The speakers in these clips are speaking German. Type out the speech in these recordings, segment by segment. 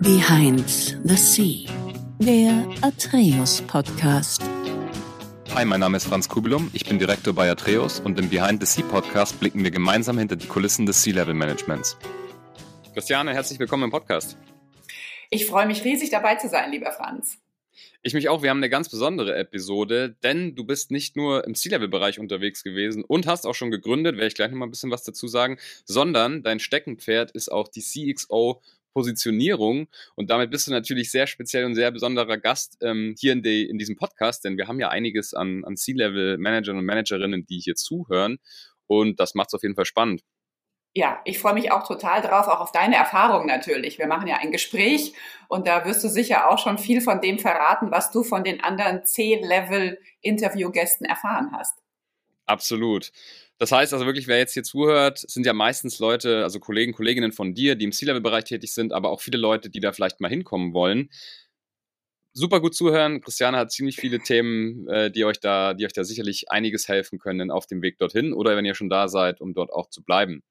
Behind the Sea, der Atreus Podcast. Hi, mein Name ist Franz Kubelum, ich bin Direktor bei Atreus und im Behind the Sea Podcast blicken wir gemeinsam hinter die Kulissen des Sea-Level Managements. Christiane, herzlich willkommen im Podcast. Ich freue mich riesig dabei zu sein, lieber Franz. Ich mich auch. Wir haben eine ganz besondere Episode, denn du bist nicht nur im C-Level-Bereich unterwegs gewesen und hast auch schon gegründet, werde ich gleich nochmal ein bisschen was dazu sagen, sondern dein Steckenpferd ist auch die CXO Positionierung. Und damit bist du natürlich sehr speziell und sehr besonderer Gast ähm, hier in, die, in diesem Podcast, denn wir haben ja einiges an, an C-Level-Managern und Managerinnen, die hier zuhören. Und das macht es auf jeden Fall spannend. Ja, ich freue mich auch total drauf, auch auf deine Erfahrungen natürlich. Wir machen ja ein Gespräch und da wirst du sicher auch schon viel von dem verraten, was du von den anderen C-Level-Interviewgästen erfahren hast. Absolut. Das heißt also wirklich, wer jetzt hier zuhört, sind ja meistens Leute, also Kollegen, Kolleginnen von dir, die im C-Level-Bereich tätig sind, aber auch viele Leute, die da vielleicht mal hinkommen wollen. Super gut zuhören. Christiane hat ziemlich viele Themen, äh, die euch da, die euch da sicherlich einiges helfen können auf dem Weg dorthin oder wenn ihr schon da seid, um dort auch zu bleiben.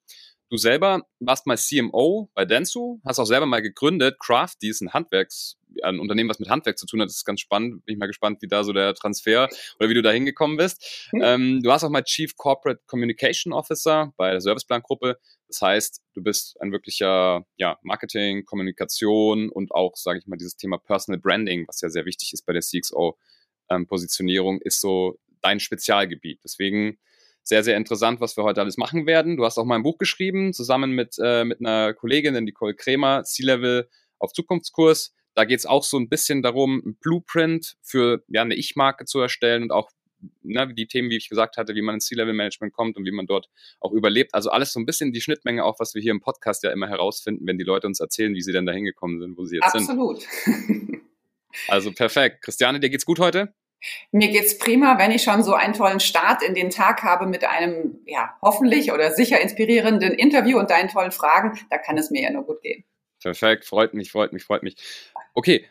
Du selber warst mal CMO bei Densu, hast auch selber mal gegründet. Crafty ist ein Handwerks, ein Unternehmen, was mit Handwerk zu tun hat. Das ist ganz spannend. Bin ich mal gespannt, wie da so der Transfer oder wie du da hingekommen bist. Mhm. Ähm, du warst auch mal Chief Corporate Communication Officer bei der Serviceplan-Gruppe. Das heißt, du bist ein wirklicher ja, Marketing, Kommunikation und auch, sage ich mal, dieses Thema Personal Branding, was ja sehr wichtig ist bei der CXO-Positionierung, ähm, ist so dein Spezialgebiet. Deswegen sehr, sehr interessant, was wir heute alles machen werden. Du hast auch mal ein Buch geschrieben, zusammen mit, äh, mit einer Kollegin, Nicole Kremer, C-Level auf Zukunftskurs. Da geht es auch so ein bisschen darum, ein Blueprint für ja, eine Ich-Marke zu erstellen und auch ne, die Themen, wie ich gesagt hatte, wie man ins C-Level-Management kommt und wie man dort auch überlebt. Also alles so ein bisschen die Schnittmenge auch, was wir hier im Podcast ja immer herausfinden, wenn die Leute uns erzählen, wie sie denn da hingekommen sind, wo sie jetzt Absolut. sind. Absolut. also perfekt. Christiane, dir geht's gut heute? Mir geht's prima, wenn ich schon so einen tollen Start in den Tag habe mit einem, ja, hoffentlich oder sicher inspirierenden Interview und deinen tollen Fragen. Da kann es mir ja nur gut gehen. Perfekt, freut mich, freut mich, freut mich. Okay,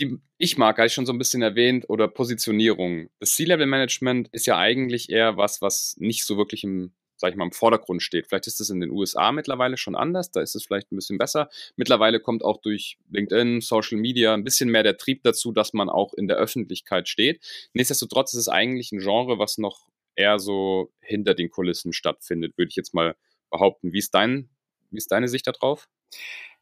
die ich mag, habe ich schon so ein bisschen erwähnt, oder Positionierung. Das C-Level-Management ist ja eigentlich eher was, was nicht so wirklich im sag ich mal, im Vordergrund steht. Vielleicht ist es in den USA mittlerweile schon anders, da ist es vielleicht ein bisschen besser. Mittlerweile kommt auch durch LinkedIn, Social Media ein bisschen mehr der Trieb dazu, dass man auch in der Öffentlichkeit steht. Nichtsdestotrotz ist es eigentlich ein Genre, was noch eher so hinter den Kulissen stattfindet, würde ich jetzt mal behaupten. Wie ist, dein, wie ist deine Sicht darauf?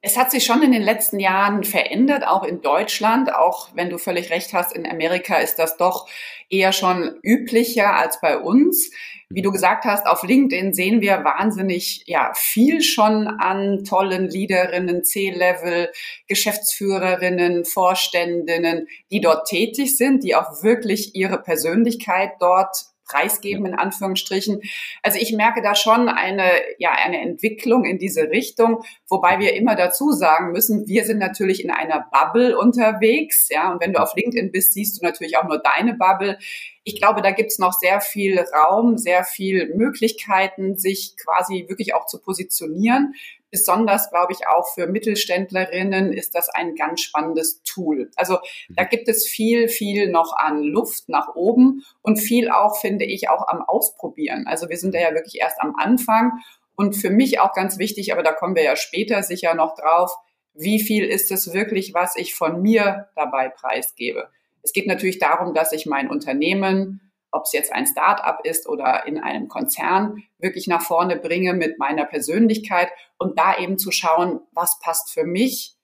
Es hat sich schon in den letzten Jahren verändert, auch in Deutschland. Auch wenn du völlig recht hast, in Amerika ist das doch eher schon üblicher als bei uns. Wie du gesagt hast, auf LinkedIn sehen wir wahnsinnig, ja, viel schon an tollen Leaderinnen, C-Level, Geschäftsführerinnen, Vorständinnen, die dort tätig sind, die auch wirklich ihre Persönlichkeit dort preisgeben, in Anführungsstrichen. Also ich merke da schon eine, ja, eine Entwicklung in diese Richtung, wobei wir immer dazu sagen müssen, wir sind natürlich in einer Bubble unterwegs, ja, und wenn du auf LinkedIn bist, siehst du natürlich auch nur deine Bubble. Ich glaube, da gibt's noch sehr viel Raum, sehr viel Möglichkeiten, sich quasi wirklich auch zu positionieren. Besonders, glaube ich, auch für Mittelständlerinnen ist das ein ganz spannendes Tool. Also da mhm. gibt es viel, viel noch an Luft nach oben und viel auch, finde ich, auch am Ausprobieren. Also wir sind da ja wirklich erst am Anfang. Und für mich auch ganz wichtig, aber da kommen wir ja später sicher noch drauf, wie viel ist es wirklich, was ich von mir dabei preisgebe. Es geht natürlich darum, dass ich mein Unternehmen ob es jetzt ein Start-up ist oder in einem Konzern, wirklich nach vorne bringe mit meiner Persönlichkeit und da eben zu schauen, was passt für mich,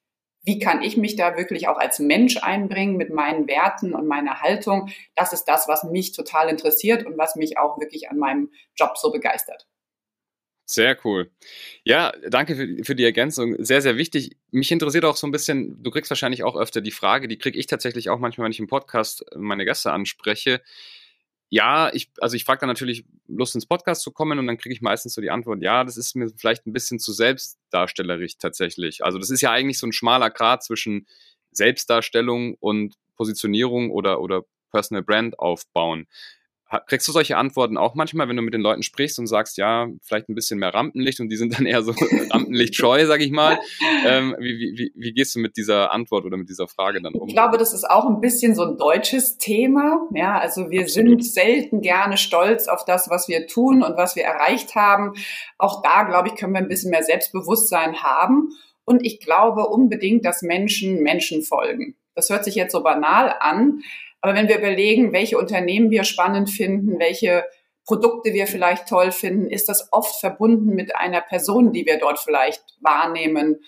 wie kann ich mich da wirklich auch als Mensch einbringen mit meinen Werten und meiner Haltung. Das ist das, was mich total interessiert und was mich auch wirklich an meinem Job so begeistert. Sehr cool. Ja, danke für, für, die Ergänzung. Sehr, sehr wichtig. Mich interessiert auch so ein bisschen, du kriegst wahrscheinlich auch öfter die Frage, die kriege ich tatsächlich auch manchmal, wenn ich im Podcast meine Gäste anspreche ja, ich, also ich frage dann natürlich Lust ins Podcast zu kommen und dann kriege ich meistens so die Antwort, ja, das ist mir vielleicht ein bisschen zu selbstdarstellerisch tatsächlich. Also das ist ja eigentlich so ein schmaler Grad zwischen Selbstdarstellung und Positionierung oder, oder Personal Brand aufbauen. Kriegst du solche Antworten auch manchmal, wenn du mit den Leuten sprichst und sagst, ja, vielleicht ein bisschen mehr Rampenlicht und die sind dann eher so Rampenlichtscheu, sag ich mal. Ähm, wie, wie, wie gehst du mit dieser Antwort oder mit dieser Frage dann um? Ich glaube, das ist auch ein bisschen so ein deutsches Thema. Ja, also wir Absolut. sind selten gerne stolz auf das, was wir tun und was wir erreicht haben. Auch da, glaube ich, können wir ein bisschen mehr Selbstbewusstsein haben. Und ich glaube unbedingt, dass Menschen Menschen folgen. Das hört sich jetzt so banal an, aber wenn wir überlegen, welche Unternehmen wir spannend finden, welche Produkte wir vielleicht toll finden, ist das oft verbunden mit einer Person, die wir dort vielleicht wahrnehmen,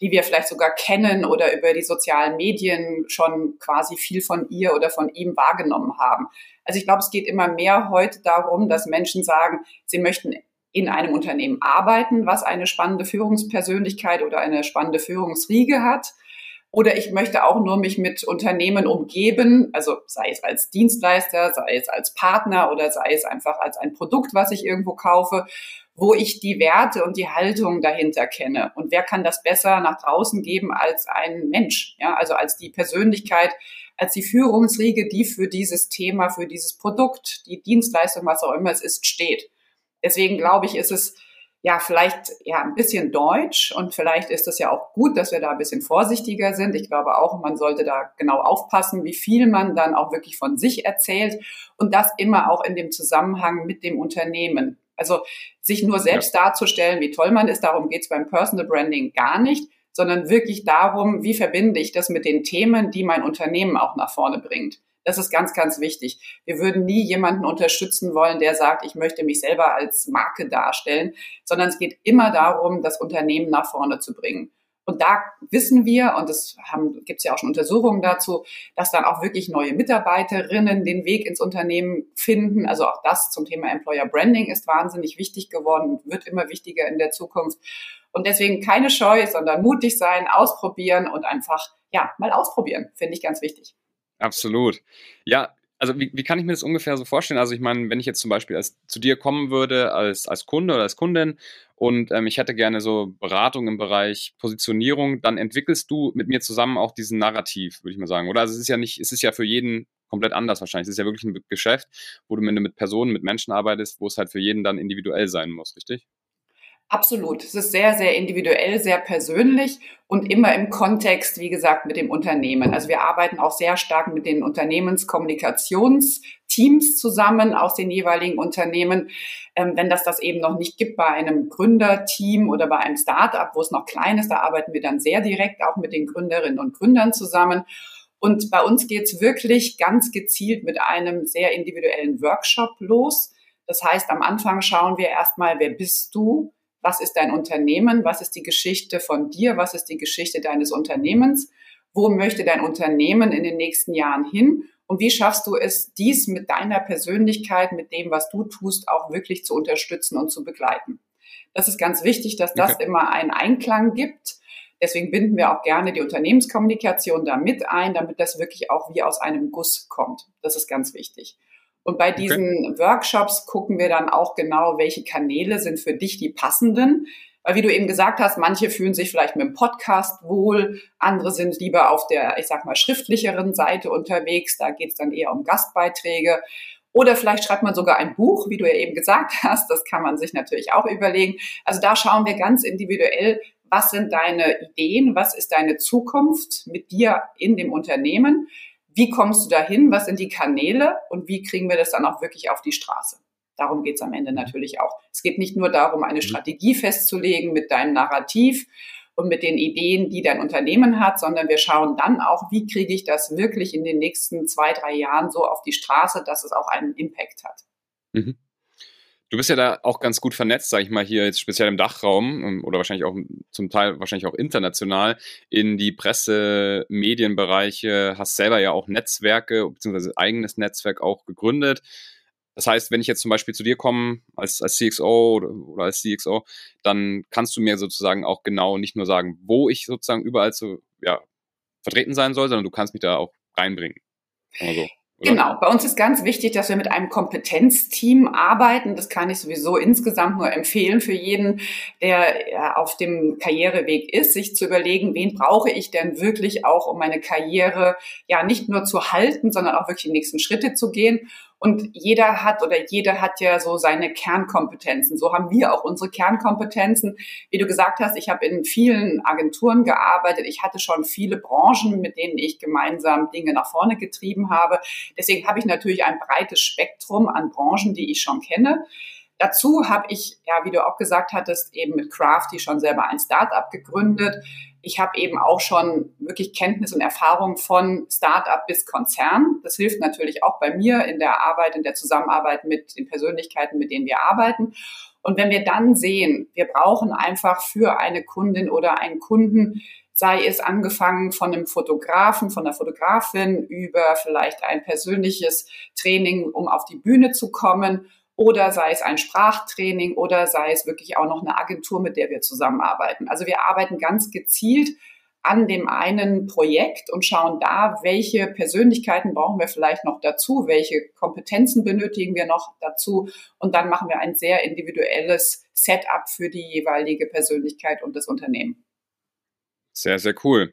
die wir vielleicht sogar kennen oder über die sozialen Medien schon quasi viel von ihr oder von ihm wahrgenommen haben. Also ich glaube, es geht immer mehr heute darum, dass Menschen sagen, sie möchten in einem Unternehmen arbeiten, was eine spannende Führungspersönlichkeit oder eine spannende Führungsriege hat. Oder ich möchte auch nur mich mit Unternehmen umgeben, also sei es als Dienstleister, sei es als Partner oder sei es einfach als ein Produkt, was ich irgendwo kaufe, wo ich die Werte und die Haltung dahinter kenne. Und wer kann das besser nach draußen geben als ein Mensch? Ja, also als die Persönlichkeit, als die Führungsriege, die für dieses Thema, für dieses Produkt, die Dienstleistung, was auch immer es ist, steht. Deswegen glaube ich, ist es ja vielleicht ja ein bisschen deutsch und vielleicht ist es ja auch gut, dass wir da ein bisschen vorsichtiger sind. Ich glaube auch, man sollte da genau aufpassen, wie viel man dann auch wirklich von sich erzählt und das immer auch in dem Zusammenhang mit dem Unternehmen. Also sich nur selbst ja. darzustellen, wie toll man ist, darum geht es beim Personal Branding gar nicht, sondern wirklich darum, wie verbinde ich das mit den Themen, die mein Unternehmen auch nach vorne bringt. Das ist ganz, ganz wichtig. Wir würden nie jemanden unterstützen wollen, der sagt, ich möchte mich selber als Marke darstellen, sondern es geht immer darum, das Unternehmen nach vorne zu bringen. Und da wissen wir, und es gibt es ja auch schon Untersuchungen dazu, dass dann auch wirklich neue Mitarbeiterinnen den Weg ins Unternehmen finden. Also auch das zum Thema Employer Branding ist wahnsinnig wichtig geworden und wird immer wichtiger in der Zukunft. Und deswegen keine Scheu, sondern mutig sein, ausprobieren und einfach, ja, mal ausprobieren, finde ich ganz wichtig. Absolut. Ja, also wie, wie kann ich mir das ungefähr so vorstellen? Also ich meine, wenn ich jetzt zum Beispiel als, zu dir kommen würde als, als Kunde oder als Kundin und ähm, ich hätte gerne so Beratung im Bereich Positionierung, dann entwickelst du mit mir zusammen auch diesen Narrativ, würde ich mal sagen. Oder also es ist ja nicht, es ist ja für jeden komplett anders wahrscheinlich. Es ist ja wirklich ein Geschäft, wo du mit Personen, mit Menschen arbeitest, wo es halt für jeden dann individuell sein muss, richtig? Absolut. Es ist sehr, sehr individuell, sehr persönlich und immer im Kontext, wie gesagt, mit dem Unternehmen. Also wir arbeiten auch sehr stark mit den Unternehmenskommunikationsteams zusammen aus den jeweiligen Unternehmen. Ähm, wenn das das eben noch nicht gibt bei einem Gründerteam oder bei einem Startup, wo es noch klein ist, da arbeiten wir dann sehr direkt auch mit den Gründerinnen und Gründern zusammen. Und bei uns geht's wirklich ganz gezielt mit einem sehr individuellen Workshop los. Das heißt, am Anfang schauen wir erstmal, wer bist du? Was ist dein Unternehmen, was ist die Geschichte von dir, was ist die Geschichte deines Unternehmens, wo möchte dein Unternehmen in den nächsten Jahren hin und wie schaffst du es, dies mit deiner Persönlichkeit, mit dem, was du tust, auch wirklich zu unterstützen und zu begleiten. Das ist ganz wichtig, dass das okay. immer einen Einklang gibt. Deswegen binden wir auch gerne die Unternehmenskommunikation da mit ein, damit das wirklich auch wie aus einem Guss kommt. Das ist ganz wichtig. Und bei diesen okay. Workshops gucken wir dann auch genau, welche Kanäle sind für dich die passenden. Weil wie du eben gesagt hast, manche fühlen sich vielleicht mit dem Podcast wohl, andere sind lieber auf der, ich sag mal, schriftlicheren Seite unterwegs. Da geht es dann eher um Gastbeiträge. Oder vielleicht schreibt man sogar ein Buch, wie du ja eben gesagt hast. Das kann man sich natürlich auch überlegen. Also da schauen wir ganz individuell, was sind deine Ideen, was ist deine Zukunft mit dir in dem Unternehmen wie kommst du dahin, was sind die Kanäle und wie kriegen wir das dann auch wirklich auf die Straße. Darum geht es am Ende natürlich auch. Es geht nicht nur darum, eine mhm. Strategie festzulegen mit deinem Narrativ und mit den Ideen, die dein Unternehmen hat, sondern wir schauen dann auch, wie kriege ich das wirklich in den nächsten zwei, drei Jahren so auf die Straße, dass es auch einen Impact hat. Mhm. Du bist ja da auch ganz gut vernetzt, sag ich mal, hier jetzt speziell im Dachraum ähm, oder wahrscheinlich auch zum Teil wahrscheinlich auch international in die Presse, Medienbereiche, hast selber ja auch Netzwerke beziehungsweise eigenes Netzwerk auch gegründet. Das heißt, wenn ich jetzt zum Beispiel zu dir komme als, als CXO oder, oder als CXO, dann kannst du mir sozusagen auch genau nicht nur sagen, wo ich sozusagen überall so ja, vertreten sein soll, sondern du kannst mich da auch reinbringen. So. Oder? Genau, bei uns ist ganz wichtig, dass wir mit einem Kompetenzteam arbeiten. Das kann ich sowieso insgesamt nur empfehlen für jeden, der auf dem Karriereweg ist, sich zu überlegen, wen brauche ich denn wirklich auch, um meine Karriere ja nicht nur zu halten, sondern auch wirklich die nächsten Schritte zu gehen. Und jeder hat oder jede hat ja so seine Kernkompetenzen. So haben wir auch unsere Kernkompetenzen. Wie du gesagt hast, ich habe in vielen Agenturen gearbeitet. Ich hatte schon viele Branchen, mit denen ich gemeinsam Dinge nach vorne getrieben habe. Deswegen habe ich natürlich ein breites Spektrum an Branchen, die ich schon kenne. Dazu habe ich, ja, wie du auch gesagt hattest, eben mit Crafty schon selber ein Startup gegründet. Ich habe eben auch schon wirklich Kenntnis und Erfahrung von Startup bis Konzern. Das hilft natürlich auch bei mir in der Arbeit, in der Zusammenarbeit mit den Persönlichkeiten, mit denen wir arbeiten. Und wenn wir dann sehen, wir brauchen einfach für eine Kundin oder einen Kunden sei es angefangen von einem Fotografen, von einer Fotografin über vielleicht ein persönliches Training, um auf die Bühne zu kommen oder sei es ein Sprachtraining oder sei es wirklich auch noch eine Agentur, mit der wir zusammenarbeiten. Also wir arbeiten ganz gezielt an dem einen Projekt und schauen da, welche Persönlichkeiten brauchen wir vielleicht noch dazu, welche Kompetenzen benötigen wir noch dazu und dann machen wir ein sehr individuelles Setup für die jeweilige Persönlichkeit und das Unternehmen. Sehr, sehr cool.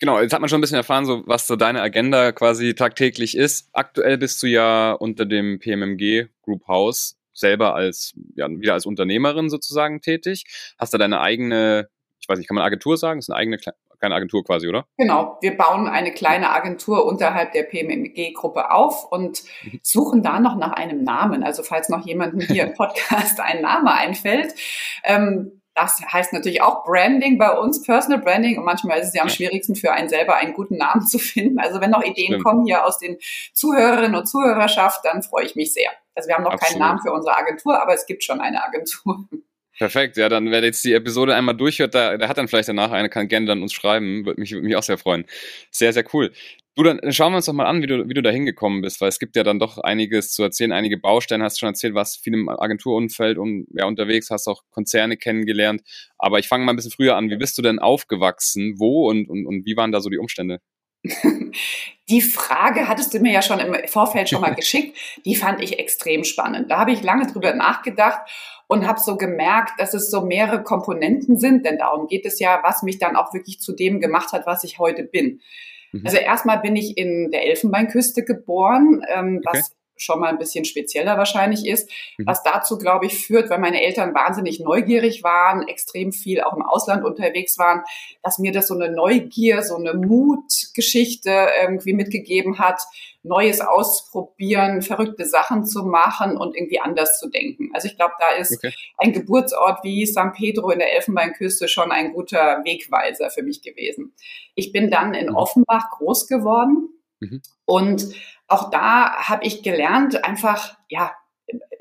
Genau, jetzt hat man schon ein bisschen erfahren, so was so deine Agenda quasi tagtäglich ist. Aktuell bist du ja unter dem PMMG Group House selber als, ja, wieder als Unternehmerin sozusagen tätig. Hast da deine eigene, ich weiß nicht, kann man Agentur sagen? Das ist eine eigene kleine Agentur quasi, oder? Genau, wir bauen eine kleine Agentur unterhalb der PMMG-Gruppe auf und mhm. suchen da noch nach einem Namen. Also falls noch jemandem hier im Podcast ein Name einfällt, ähm, das heißt natürlich auch Branding bei uns, Personal Branding. Und manchmal ist es ja am schwierigsten für einen selber einen guten Namen zu finden. Also wenn noch Ideen Stimmt. kommen hier aus den Zuhörerinnen und Zuhörerschaft, dann freue ich mich sehr. Also wir haben noch Absolut. keinen Namen für unsere Agentur, aber es gibt schon eine Agentur. Perfekt, ja, dann wer jetzt die Episode einmal durchhört, der, der hat dann vielleicht danach eine, kann gerne dann uns schreiben, würde mich, würde mich auch sehr freuen. Sehr, sehr cool. Du, dann schauen wir uns doch mal an, wie du, wie du da hingekommen bist, weil es gibt ja dann doch einiges zu erzählen, einige Baustellen, hast du schon erzählt, was viel im Agenturumfeld und ja, unterwegs, hast auch Konzerne kennengelernt. Aber ich fange mal ein bisschen früher an. Wie bist du denn aufgewachsen? Wo und, und, und wie waren da so die Umstände? Die Frage hattest du mir ja schon im Vorfeld schon mal geschickt. Die fand ich extrem spannend. Da habe ich lange drüber nachgedacht und habe so gemerkt, dass es so mehrere Komponenten sind, denn darum geht es ja, was mich dann auch wirklich zu dem gemacht hat, was ich heute bin. Mhm. Also erstmal bin ich in der Elfenbeinküste geboren, ähm, okay. was schon mal ein bisschen spezieller wahrscheinlich ist, mhm. was dazu, glaube ich, führt, weil meine Eltern wahnsinnig neugierig waren, extrem viel auch im Ausland unterwegs waren, dass mir das so eine Neugier, so eine Mutgeschichte irgendwie mitgegeben hat, Neues ausprobieren, verrückte Sachen zu machen und irgendwie anders zu denken. Also ich glaube, da ist okay. ein Geburtsort wie San Pedro in der Elfenbeinküste schon ein guter Wegweiser für mich gewesen. Ich bin dann in mhm. Offenbach groß geworden mhm. und auch da habe ich gelernt, einfach, ja,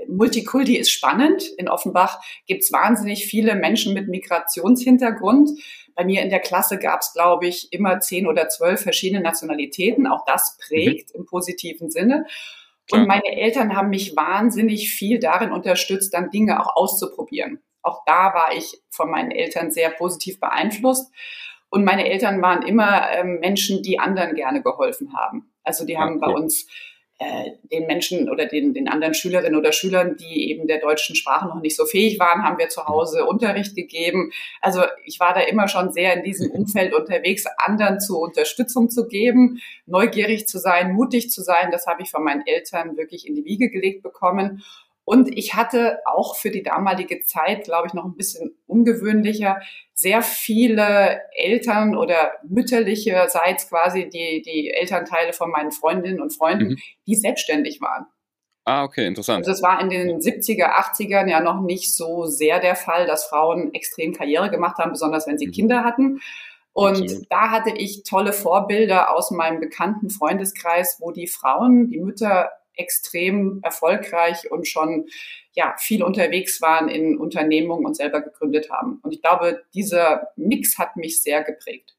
Multikulti ist spannend. In Offenbach gibt es wahnsinnig viele Menschen mit Migrationshintergrund. Bei mir in der Klasse gab es, glaube ich, immer zehn oder zwölf verschiedene Nationalitäten. Auch das prägt mhm. im positiven Sinne. Und meine Eltern haben mich wahnsinnig viel darin unterstützt, dann Dinge auch auszuprobieren. Auch da war ich von meinen Eltern sehr positiv beeinflusst. Und meine Eltern waren immer ähm, Menschen, die anderen gerne geholfen haben. Also die haben cool. bei uns äh, den Menschen oder den, den anderen Schülerinnen oder Schülern, die eben der deutschen Sprache noch nicht so fähig waren, haben wir zu Hause Unterricht gegeben. Also ich war da immer schon sehr in diesem Umfeld unterwegs, anderen zur Unterstützung zu geben, neugierig zu sein, mutig zu sein. Das habe ich von meinen Eltern wirklich in die Wiege gelegt bekommen. Und ich hatte auch für die damalige Zeit, glaube ich, noch ein bisschen ungewöhnlicher, sehr viele Eltern oder mütterlicherseits quasi die, die Elternteile von meinen Freundinnen und Freunden, mhm. die selbstständig waren. Ah, okay, interessant. Also es war in den 70er, 80ern ja noch nicht so sehr der Fall, dass Frauen extrem Karriere gemacht haben, besonders wenn sie mhm. Kinder hatten. Und Absolut. da hatte ich tolle Vorbilder aus meinem bekannten Freundeskreis, wo die Frauen, die Mütter extrem erfolgreich und schon ja viel unterwegs waren in Unternehmungen und selber gegründet haben. Und ich glaube, dieser Mix hat mich sehr geprägt.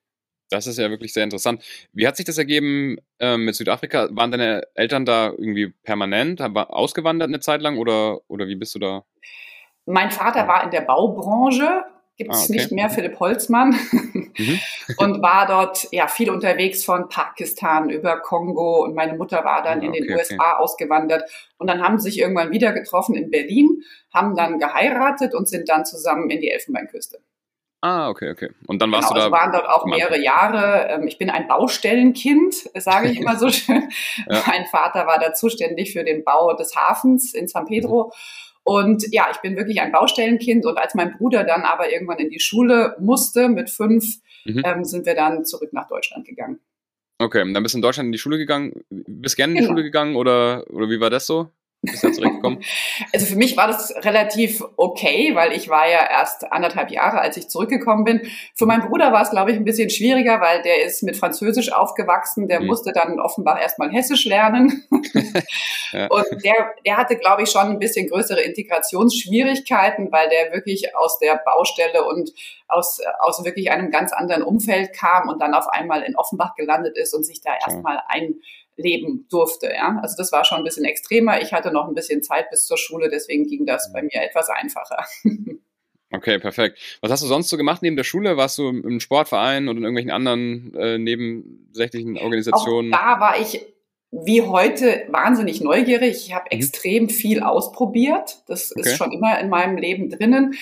Das ist ja wirklich sehr interessant. Wie hat sich das ergeben äh, mit Südafrika? Waren deine Eltern da irgendwie permanent, ausgewandert eine Zeit lang oder, oder wie bist du da? Mein Vater war in der Baubranche, gibt es ah, okay. nicht mehr, Philipp Holzmann, mhm. und war dort ja viel unterwegs von Pakistan über Kongo und meine Mutter war dann ah, in den okay, USA okay. ausgewandert und dann haben sie sich irgendwann wieder getroffen in Berlin, haben dann geheiratet und sind dann zusammen in die Elfenbeinküste. Ah, okay, okay. Und dann warst genau, du da. Also waren dort auch mehrere Jahre. Ähm, ich bin ein Baustellenkind, sage ich immer so schön. ja. Mein Vater war da zuständig für den Bau des Hafens in San Pedro. Mhm. Und ja, ich bin wirklich ein Baustellenkind. Und als mein Bruder dann aber irgendwann in die Schule musste mit fünf, mhm. ähm, sind wir dann zurück nach Deutschland gegangen. Okay, dann bist du in Deutschland in die Schule gegangen. Bist gerne in die genau. Schule gegangen oder, oder wie war das so? Bist du zurückgekommen? Also für mich war das relativ okay, weil ich war ja erst anderthalb Jahre, als ich zurückgekommen bin. Für meinen Bruder war es, glaube ich, ein bisschen schwieriger, weil der ist mit Französisch aufgewachsen. Der mhm. musste dann offenbar erstmal Hessisch lernen. ja. Und der, der hatte, glaube ich, schon ein bisschen größere Integrationsschwierigkeiten, weil der wirklich aus der Baustelle und aus, aus wirklich einem ganz anderen Umfeld kam und dann auf einmal in Offenbach gelandet ist und sich da erstmal ein leben durfte. Ja? Also das war schon ein bisschen extremer. Ich hatte noch ein bisschen Zeit bis zur Schule, deswegen ging das bei mir etwas einfacher. Okay, perfekt. Was hast du sonst so gemacht neben der Schule? Warst du im Sportverein oder in irgendwelchen anderen äh, nebensächlichen Organisationen? Auch da war ich wie heute wahnsinnig neugierig. Ich habe mhm. extrem viel ausprobiert. Das okay. ist schon immer in meinem Leben drinnen.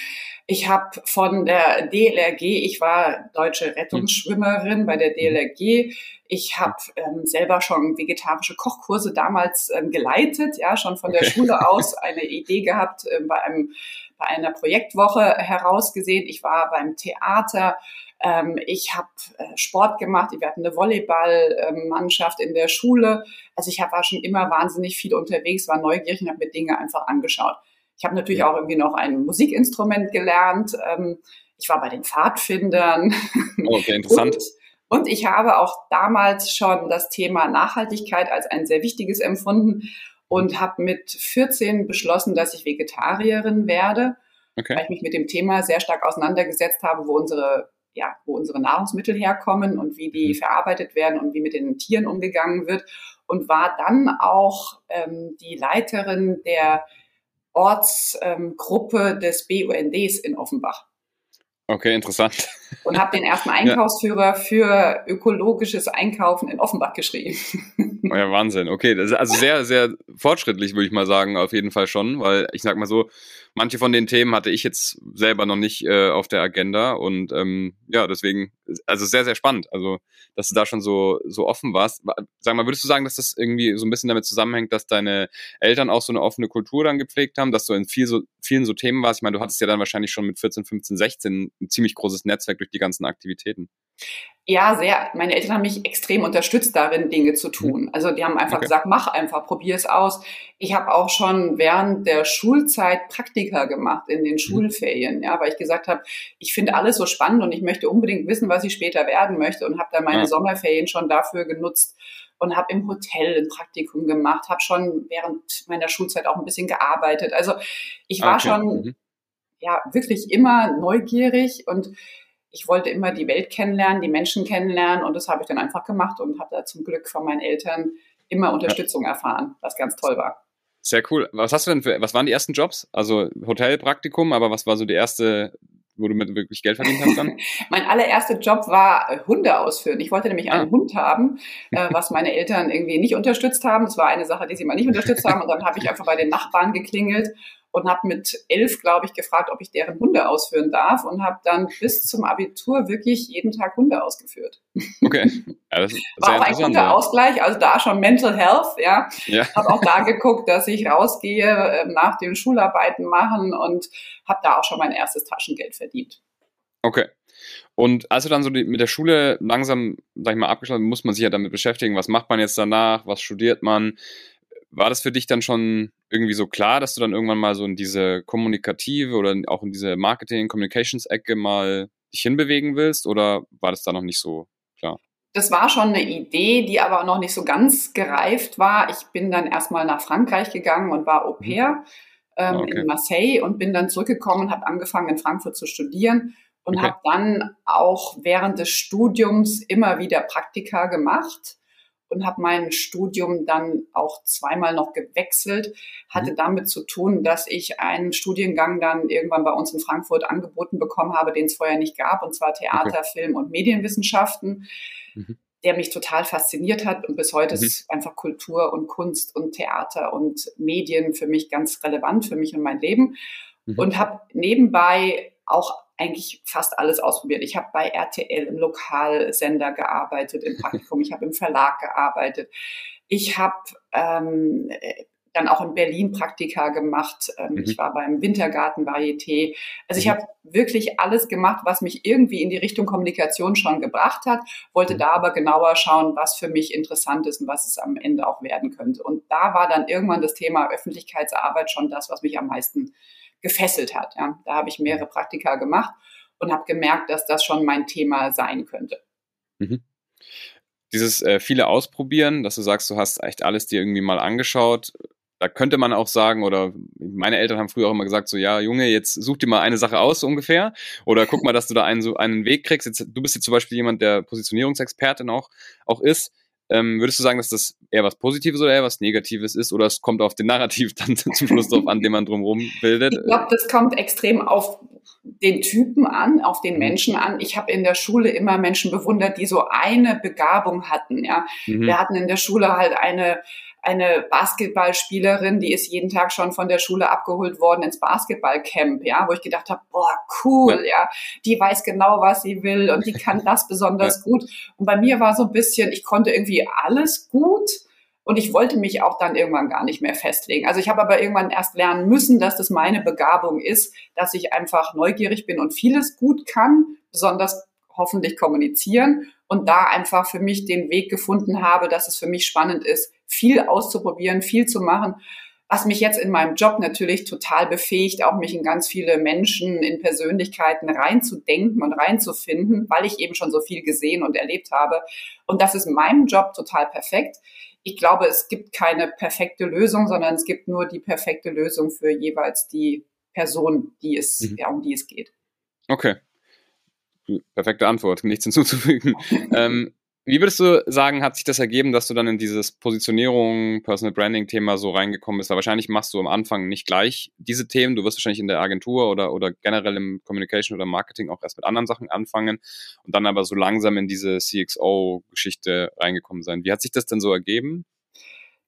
Ich habe von der DLRG, ich war deutsche Rettungsschwimmerin bei der DLRG. Ich habe ähm, selber schon vegetarische Kochkurse damals ähm, geleitet, ja, schon von der okay. Schule aus eine Idee gehabt, äh, bei, einem, bei einer Projektwoche herausgesehen. Ich war beim Theater, ähm, ich habe äh, Sport gemacht, wir hatten eine Volleyballmannschaft in der Schule. Also ich hab, war schon immer wahnsinnig viel unterwegs, war neugierig und habe mir Dinge einfach angeschaut. Ich habe natürlich auch irgendwie noch ein Musikinstrument gelernt. Ähm, ich war bei den Pfadfindern. Okay, interessant. Und und ich habe auch damals schon das Thema Nachhaltigkeit als ein sehr wichtiges empfunden und habe mit 14 beschlossen, dass ich Vegetarierin werde, okay. weil ich mich mit dem Thema sehr stark auseinandergesetzt habe, wo unsere ja, wo unsere Nahrungsmittel herkommen und wie die mhm. verarbeitet werden und wie mit den Tieren umgegangen wird und war dann auch ähm, die Leiterin der Ortsgruppe ähm, des BUNDs in Offenbach. Okay, interessant. Und habe den ersten Einkaufsführer ja. für ökologisches Einkaufen in Offenbach geschrieben. Oh ja, Wahnsinn. Okay, das ist also sehr, sehr fortschrittlich, würde ich mal sagen, auf jeden Fall schon, weil ich sag mal so, manche von den Themen hatte ich jetzt selber noch nicht äh, auf der Agenda und ähm, ja, deswegen, also sehr, sehr spannend. Also, dass du da schon so, so offen warst. Sag mal, würdest du sagen, dass das irgendwie so ein bisschen damit zusammenhängt, dass deine Eltern auch so eine offene Kultur dann gepflegt haben, dass du in viel so, vielen so Themen warst? Ich meine, du hattest ja dann wahrscheinlich schon mit 14, 15, 16 ein ziemlich großes Netzwerk durch die ganzen Aktivitäten. Ja, sehr. Meine Eltern haben mich extrem unterstützt darin, Dinge zu tun. Mhm. Also die haben einfach okay. gesagt, mach einfach, probier es aus. Ich habe auch schon während der Schulzeit Praktika gemacht in den mhm. Schulferien, ja, weil ich gesagt habe, ich finde alles so spannend und ich möchte unbedingt wissen, was ich später werden möchte und habe dann meine ja. Sommerferien schon dafür genutzt und habe im Hotel ein Praktikum gemacht, habe schon während meiner Schulzeit auch ein bisschen gearbeitet. Also ich war okay. schon mhm. ja wirklich immer neugierig und ich wollte immer die Welt kennenlernen, die Menschen kennenlernen und das habe ich dann einfach gemacht und habe da zum Glück von meinen Eltern immer Unterstützung ja. erfahren, was ganz toll war. Sehr cool. Was hast du denn für, was waren die ersten Jobs? Also Hotelpraktikum, aber was war so die erste, wo du mit wirklich Geld verdient hast dann? mein allererster Job war äh, Hunde ausführen. Ich wollte nämlich einen ah. Hund haben, äh, was meine Eltern irgendwie nicht unterstützt haben. Das war eine Sache, die sie mal nicht unterstützt haben. Und dann habe ich einfach bei den Nachbarn geklingelt und habe mit elf, glaube ich, gefragt, ob ich deren Hunde ausführen darf und habe dann bis zum Abitur wirklich jeden Tag Hunde ausgeführt. Okay. Ja, das War auch ein guter ja. Ausgleich, also da schon Mental Health, ja. ja. Habe auch da geguckt, dass ich rausgehe, ähm, nach den Schularbeiten machen und habe da auch schon mein erstes Taschengeld verdient. Okay. Und als du dann so die, mit der Schule langsam, sag ich mal, abgeschlossen, muss man sich ja damit beschäftigen, was macht man jetzt danach, was studiert man? war das für dich dann schon irgendwie so klar, dass du dann irgendwann mal so in diese kommunikative oder auch in diese Marketing-Communications-Ecke mal dich hinbewegen willst oder war das da noch nicht so klar? Das war schon eine Idee, die aber noch nicht so ganz gereift war. Ich bin dann erstmal nach Frankreich gegangen und war Au mhm. pair ähm, ah, okay. in Marseille und bin dann zurückgekommen und habe angefangen in Frankfurt zu studieren und okay. habe dann auch während des Studiums immer wieder Praktika gemacht und habe mein Studium dann auch zweimal noch gewechselt. Hatte mhm. damit zu tun, dass ich einen Studiengang dann irgendwann bei uns in Frankfurt angeboten bekommen habe, den es vorher nicht gab, und zwar Theater, okay. Film und Medienwissenschaften, mhm. der mich total fasziniert hat. Und bis heute mhm. ist einfach Kultur und Kunst und Theater und Medien für mich ganz relevant, für mich und mein Leben. Mhm. Und habe nebenbei auch eigentlich fast alles ausprobiert. Ich habe bei RTL im Lokalsender gearbeitet, im Praktikum, ich habe im Verlag gearbeitet. Ich habe ähm, dann auch in Berlin Praktika gemacht. Ähm, mhm. Ich war beim Wintergarten Varieté. Also ich mhm. habe wirklich alles gemacht, was mich irgendwie in die Richtung Kommunikation schon gebracht hat, wollte mhm. da aber genauer schauen, was für mich interessant ist und was es am Ende auch werden könnte. Und da war dann irgendwann das Thema Öffentlichkeitsarbeit schon das, was mich am meisten gefesselt hat. Ja. Da habe ich mehrere Praktika gemacht und habe gemerkt, dass das schon mein Thema sein könnte. Mhm. Dieses äh, viele Ausprobieren, dass du sagst, du hast echt alles dir irgendwie mal angeschaut, da könnte man auch sagen, oder meine Eltern haben früher auch immer gesagt, so ja, Junge, jetzt such dir mal eine Sache aus so ungefähr. Oder guck mal, dass du da einen, so einen Weg kriegst. Jetzt, du bist jetzt zum Beispiel jemand, der Positionierungsexpertin auch, auch ist. Ähm, würdest du sagen, dass das eher was Positives oder eher was Negatives ist? Oder es kommt auf den Narrativ dann zum Schluss drauf an, den man drumherum bildet? Ich glaube, das kommt extrem auf den Typen an, auf den mhm. Menschen an. Ich habe in der Schule immer Menschen bewundert, die so eine Begabung hatten. Ja, mhm. wir hatten in der Schule halt eine eine Basketballspielerin, die ist jeden Tag schon von der Schule abgeholt worden ins Basketballcamp, ja, wo ich gedacht habe, boah, cool, ja, die weiß genau, was sie will und die kann das besonders ja. gut. Und bei mir war so ein bisschen, ich konnte irgendwie alles gut. Und ich wollte mich auch dann irgendwann gar nicht mehr festlegen. Also ich habe aber irgendwann erst lernen müssen, dass das meine Begabung ist, dass ich einfach neugierig bin und vieles gut kann, besonders hoffentlich kommunizieren und da einfach für mich den Weg gefunden habe, dass es für mich spannend ist, viel auszuprobieren, viel zu machen, was mich jetzt in meinem Job natürlich total befähigt, auch mich in ganz viele Menschen, in Persönlichkeiten reinzudenken und reinzufinden, weil ich eben schon so viel gesehen und erlebt habe. Und das ist in meinem Job total perfekt. Ich glaube, es gibt keine perfekte Lösung, sondern es gibt nur die perfekte Lösung für jeweils die Person, die es, mhm. ja, um die es geht. Okay. Perfekte Antwort, nichts hinzuzufügen. ähm, wie würdest du sagen, hat sich das ergeben, dass du dann in dieses Positionierung, Personal Branding-Thema so reingekommen bist? Weil wahrscheinlich machst du am Anfang nicht gleich diese Themen. Du wirst wahrscheinlich in der Agentur oder, oder generell im Communication oder Marketing auch erst mit anderen Sachen anfangen und dann aber so langsam in diese CXO-Geschichte reingekommen sein. Wie hat sich das denn so ergeben?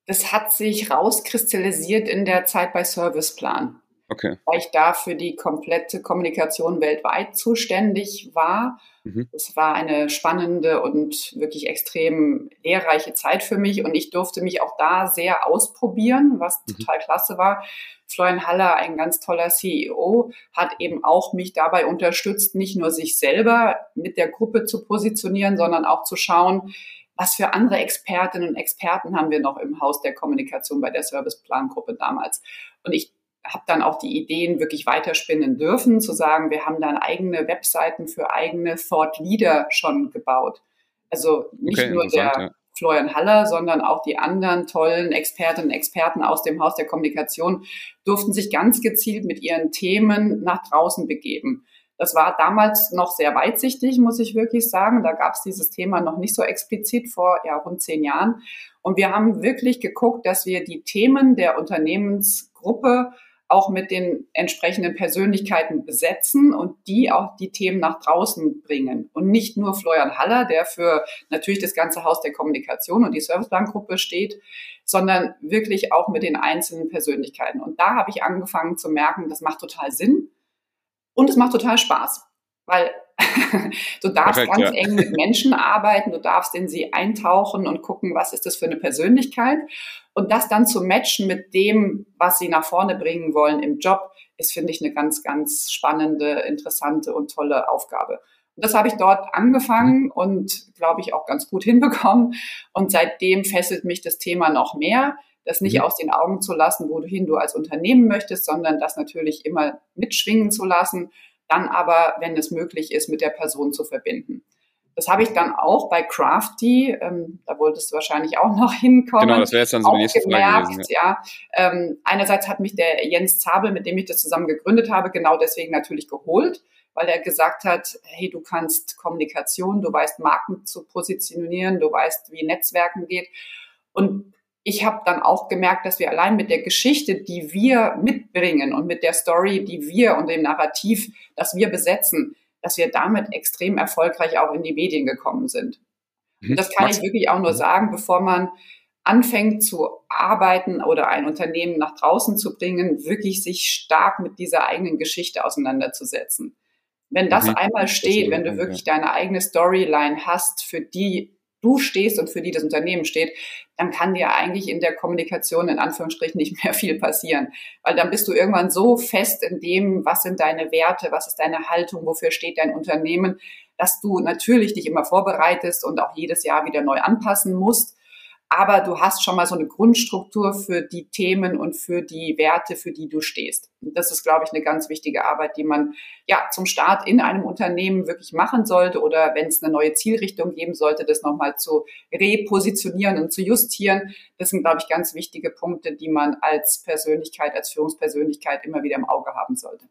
Das hat sich rauskristallisiert in der Zeit bei Serviceplan. Okay. Weil ich da für die komplette Kommunikation weltweit zuständig war. Mhm. Es war eine spannende und wirklich extrem lehrreiche Zeit für mich und ich durfte mich auch da sehr ausprobieren, was mhm. total klasse war. Florian Haller, ein ganz toller CEO, hat eben auch mich dabei unterstützt, nicht nur sich selber mit der Gruppe zu positionieren, sondern auch zu schauen, was für andere Expertinnen und Experten haben wir noch im Haus der Kommunikation bei der Serviceplan-Gruppe damals. Und ich habe dann auch die Ideen wirklich weiterspinnen dürfen, zu sagen, wir haben dann eigene Webseiten für eigene Thought Leader schon gebaut. Also nicht okay, nur der ja. Florian Haller, sondern auch die anderen tollen Expertinnen und Experten aus dem Haus der Kommunikation durften sich ganz gezielt mit ihren Themen nach draußen begeben. Das war damals noch sehr weitsichtig, muss ich wirklich sagen. Da gab es dieses Thema noch nicht so explizit vor ja, rund zehn Jahren. Und wir haben wirklich geguckt, dass wir die Themen der Unternehmensgruppe auch mit den entsprechenden Persönlichkeiten besetzen und die auch die Themen nach draußen bringen. Und nicht nur Florian Haller, der für natürlich das ganze Haus der Kommunikation und die Serviceplan-Gruppe steht, sondern wirklich auch mit den einzelnen Persönlichkeiten. Und da habe ich angefangen zu merken, das macht total Sinn und es macht total Spaß, weil du darfst Perfekt, ganz ja. eng mit Menschen arbeiten, du darfst in sie eintauchen und gucken, was ist das für eine Persönlichkeit. Und das dann zu matchen mit dem, was sie nach vorne bringen wollen im Job, ist, finde ich, eine ganz, ganz spannende, interessante und tolle Aufgabe. Und das habe ich dort angefangen und, glaube ich, auch ganz gut hinbekommen. Und seitdem fesselt mich das Thema noch mehr das nicht mhm. aus den Augen zu lassen, wohin du als Unternehmen möchtest, sondern das natürlich immer mitschwingen zu lassen dann aber, wenn es möglich ist, mit der Person zu verbinden. Das habe ich dann auch bei Crafty, ähm, da wolltest du wahrscheinlich auch noch hinkommen. Genau, das wäre jetzt dann so die nächste gemerkt, Frage gewesen. Ja, ja ähm, einerseits hat mich der Jens Zabel, mit dem ich das zusammen gegründet habe, genau deswegen natürlich geholt, weil er gesagt hat, hey, du kannst Kommunikation, du weißt Marken zu positionieren, du weißt, wie Netzwerken geht. Und ich habe dann auch gemerkt, dass wir allein mit der Geschichte, die wir mitbringen und mit der Story, die wir und dem Narrativ, das wir besetzen, dass wir damit extrem erfolgreich auch in die Medien gekommen sind. Und das kann ich wirklich auch nur sagen, bevor man anfängt zu arbeiten oder ein Unternehmen nach draußen zu bringen, wirklich sich stark mit dieser eigenen Geschichte auseinanderzusetzen. Wenn das mhm. einmal steht, wenn du wirklich deine eigene Storyline hast, für die du stehst und für die das Unternehmen steht, dann kann dir eigentlich in der Kommunikation in Anführungsstrichen nicht mehr viel passieren. Weil dann bist du irgendwann so fest in dem, was sind deine Werte, was ist deine Haltung, wofür steht dein Unternehmen, dass du natürlich dich immer vorbereitest und auch jedes Jahr wieder neu anpassen musst aber du hast schon mal so eine Grundstruktur für die Themen und für die Werte, für die du stehst. Und das ist, glaube ich, eine ganz wichtige Arbeit, die man ja zum Start in einem Unternehmen wirklich machen sollte oder wenn es eine neue Zielrichtung geben sollte, das nochmal zu repositionieren und zu justieren. Das sind, glaube ich, ganz wichtige Punkte, die man als Persönlichkeit, als Führungspersönlichkeit immer wieder im Auge haben sollte.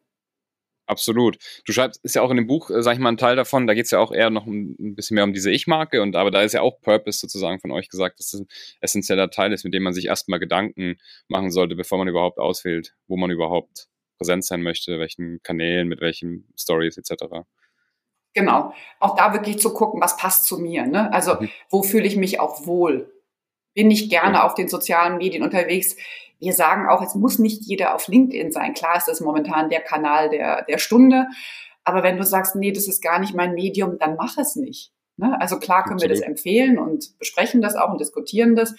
Absolut. Du schreibst, ist ja auch in dem Buch, äh, sag ich mal, ein Teil davon, da geht es ja auch eher noch ein bisschen mehr um diese Ich-Marke und aber da ist ja auch Purpose sozusagen von euch gesagt, dass das ein essentieller Teil ist, mit dem man sich erstmal Gedanken machen sollte, bevor man überhaupt auswählt, wo man überhaupt präsent sein möchte, welchen Kanälen, mit welchen Stories etc. Genau. Auch da wirklich zu gucken, was passt zu mir. Ne? Also mhm. wo fühle ich mich auch wohl? Bin ich gerne ja. auf den sozialen Medien unterwegs? Wir sagen auch, es muss nicht jeder auf LinkedIn sein. Klar ist das momentan der Kanal der, der Stunde. Aber wenn du sagst, nee, das ist gar nicht mein Medium, dann mach es nicht. Ne? Also klar können Absolut. wir das empfehlen und besprechen das auch und diskutieren das.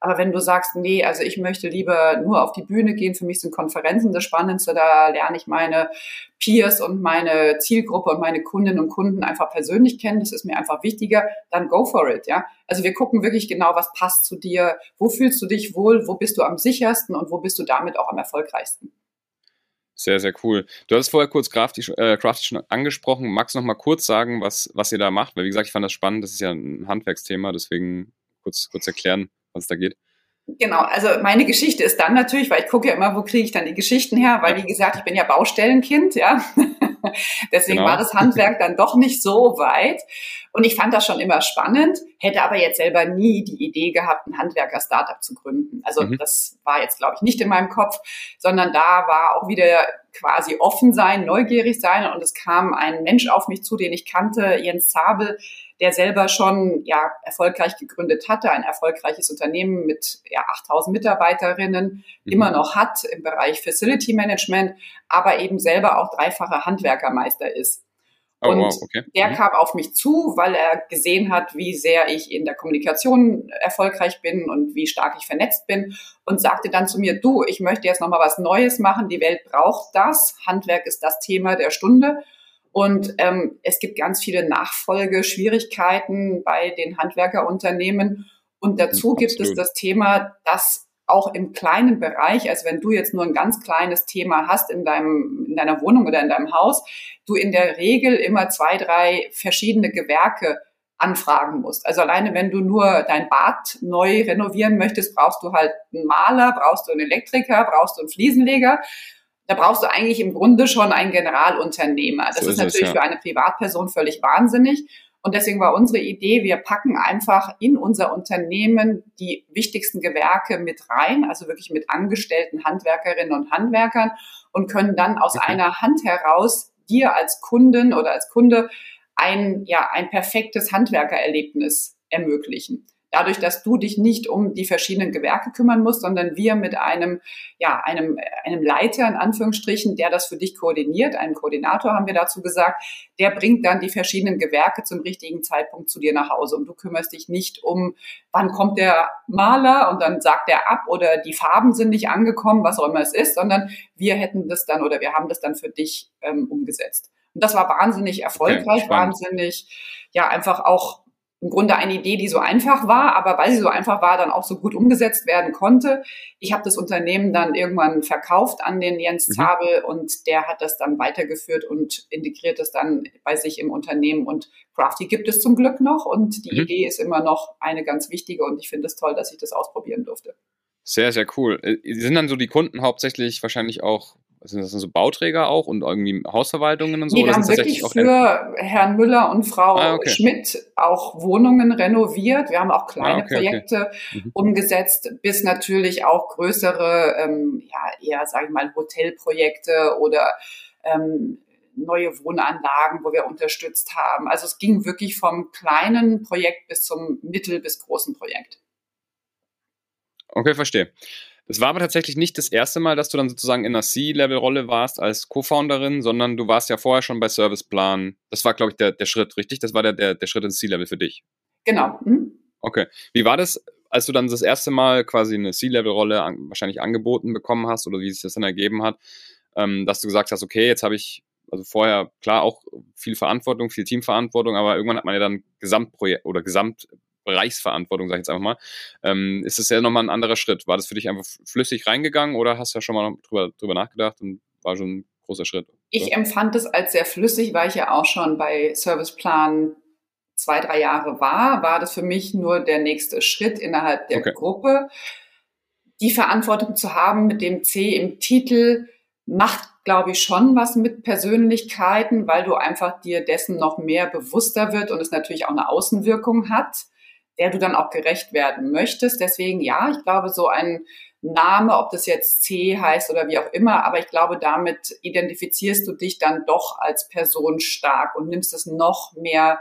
Aber wenn du sagst, nee, also ich möchte lieber nur auf die Bühne gehen, für mich sind Konferenzen das Spannendste, da lerne ich meine Peers und meine Zielgruppe und meine Kundinnen und Kunden einfach persönlich kennen, das ist mir einfach wichtiger, dann go for it, ja. Also wir gucken wirklich genau, was passt zu dir, wo fühlst du dich wohl, wo bist du am sichersten und wo bist du damit auch am erfolgreichsten. Sehr, sehr cool. Du hast vorher kurz Crafty, äh, Crafty schon angesprochen. Magst du noch mal kurz sagen, was, was ihr da macht? Weil, wie gesagt, ich fand das spannend. Das ist ja ein Handwerksthema, deswegen kurz, kurz erklären, was da geht. Genau, also meine Geschichte ist dann natürlich, weil ich gucke ja immer, wo kriege ich dann die Geschichten her, weil wie gesagt, ich bin ja Baustellenkind, ja. Deswegen genau. war das Handwerk dann doch nicht so weit. Und ich fand das schon immer spannend, hätte aber jetzt selber nie die Idee gehabt, ein Handwerker-Startup zu gründen. Also mhm. das war jetzt, glaube ich, nicht in meinem Kopf, sondern da war auch wieder quasi offen sein, neugierig sein. Und es kam ein Mensch auf mich zu, den ich kannte, Jens Zabel, der selber schon ja erfolgreich gegründet hatte, ein erfolgreiches Unternehmen mit ja 8000 Mitarbeiterinnen mhm. immer noch hat im Bereich Facility Management, aber eben selber auch dreifacher Handwerkermeister ist. Oh, und wow, okay. der mhm. kam auf mich zu, weil er gesehen hat, wie sehr ich in der Kommunikation erfolgreich bin und wie stark ich vernetzt bin und sagte dann zu mir, du, ich möchte jetzt nochmal was Neues machen. Die Welt braucht das. Handwerk ist das Thema der Stunde. Und ähm, es gibt ganz viele Nachfolgeschwierigkeiten bei den Handwerkerunternehmen. Und dazu Absolut. gibt es das Thema, dass auch im kleinen Bereich, also wenn du jetzt nur ein ganz kleines Thema hast in deinem, in deiner Wohnung oder in deinem Haus, du in der Regel immer zwei, drei verschiedene Gewerke anfragen musst. Also alleine wenn du nur dein Bad neu renovieren möchtest, brauchst du halt einen Maler, brauchst du einen Elektriker, brauchst du einen Fliesenleger da brauchst du eigentlich im Grunde schon einen Generalunternehmer. Das so ist, ist, natürlich es, ja. für eine Privatperson völlig wahnsinnig. Und deswegen war unsere Idee, wir packen einfach in unser Unternehmen die wichtigsten Gewerke mit rein, also wirklich mit angestellten Handwerkerinnen und Handwerkern und können dann aus okay. einer Hand heraus dir als Kunden oder als Kunde ein, ja, ein perfektes Handwerkererlebnis ermöglichen dadurch, dass du dich nicht um die verschiedenen Gewerke kümmern musst, sondern wir mit einem, ja, einem, einem Leiter in Anführungsstrichen, der das für dich koordiniert, einen Koordinator haben wir dazu gesagt, der bringt dann die verschiedenen Gewerke zum richtigen Zeitpunkt zu dir nach Hause und du kümmerst dich nicht um, wann kommt der Maler und dann sagt er ab oder die Farben sind nicht angekommen, was auch immer es ist, sondern wir hätten das dann oder wir haben das dann für dich ähm, umgesetzt. Und das war wahnsinnig erfolgreich, okay, wahnsinnig, ja, einfach auch im Grunde eine Idee, die so einfach war, aber weil sie so einfach war, dann auch so gut umgesetzt werden konnte. Ich habe das Unternehmen dann irgendwann verkauft an den Jens mhm. Zabel und der hat das dann weitergeführt und integriert es dann bei sich im Unternehmen und Crafty gibt es zum Glück noch und die mhm. Idee ist immer noch eine ganz wichtige und ich finde es toll, dass ich das ausprobieren durfte. Sehr, sehr cool. Äh, sind dann so die Kunden hauptsächlich wahrscheinlich auch sind das so Bauträger auch und irgendwie Hausverwaltungen und so? Nee, wir haben wirklich für Herrn Müller und Frau ah, okay. Schmidt auch Wohnungen renoviert. Wir haben auch kleine ah, okay, Projekte okay. Mhm. umgesetzt, bis natürlich auch größere, ähm, ja, eher, sage ich mal, Hotelprojekte oder ähm, neue Wohnanlagen, wo wir unterstützt haben. Also es ging wirklich vom kleinen Projekt bis zum mittel- bis großen Projekt. Okay, verstehe. Das war aber tatsächlich nicht das erste Mal, dass du dann sozusagen in einer C-Level-Rolle warst als Co-Founderin, sondern du warst ja vorher schon bei Serviceplan. Das war, glaube ich, der, der Schritt, richtig? Das war der, der, der Schritt ins C-Level für dich. Genau. Hm? Okay. Wie war das, als du dann das erste Mal quasi eine C-Level-Rolle an, wahrscheinlich angeboten bekommen hast oder wie sich das dann ergeben hat, ähm, dass du gesagt hast, okay, jetzt habe ich also vorher klar auch viel Verantwortung, viel Teamverantwortung, aber irgendwann hat man ja dann Gesamtprojekt oder Gesamtbereichsverantwortung, sag ich jetzt einfach mal. Ähm, ist es ja nochmal ein anderer Schritt. War das für dich einfach flüssig reingegangen oder hast du ja schon mal drüber, drüber nachgedacht und war schon ein großer Schritt? Ich empfand es als sehr flüssig, weil ich ja auch schon bei Serviceplan zwei, drei Jahre war, war das für mich nur der nächste Schritt innerhalb der okay. Gruppe. Die Verantwortung zu haben mit dem C im Titel macht glaube ich, schon was mit Persönlichkeiten, weil du einfach dir dessen noch mehr bewusster wird und es natürlich auch eine Außenwirkung hat, der du dann auch gerecht werden möchtest. Deswegen ja, ich glaube, so ein Name, ob das jetzt C heißt oder wie auch immer, aber ich glaube, damit identifizierst du dich dann doch als Person stark und nimmst es noch mehr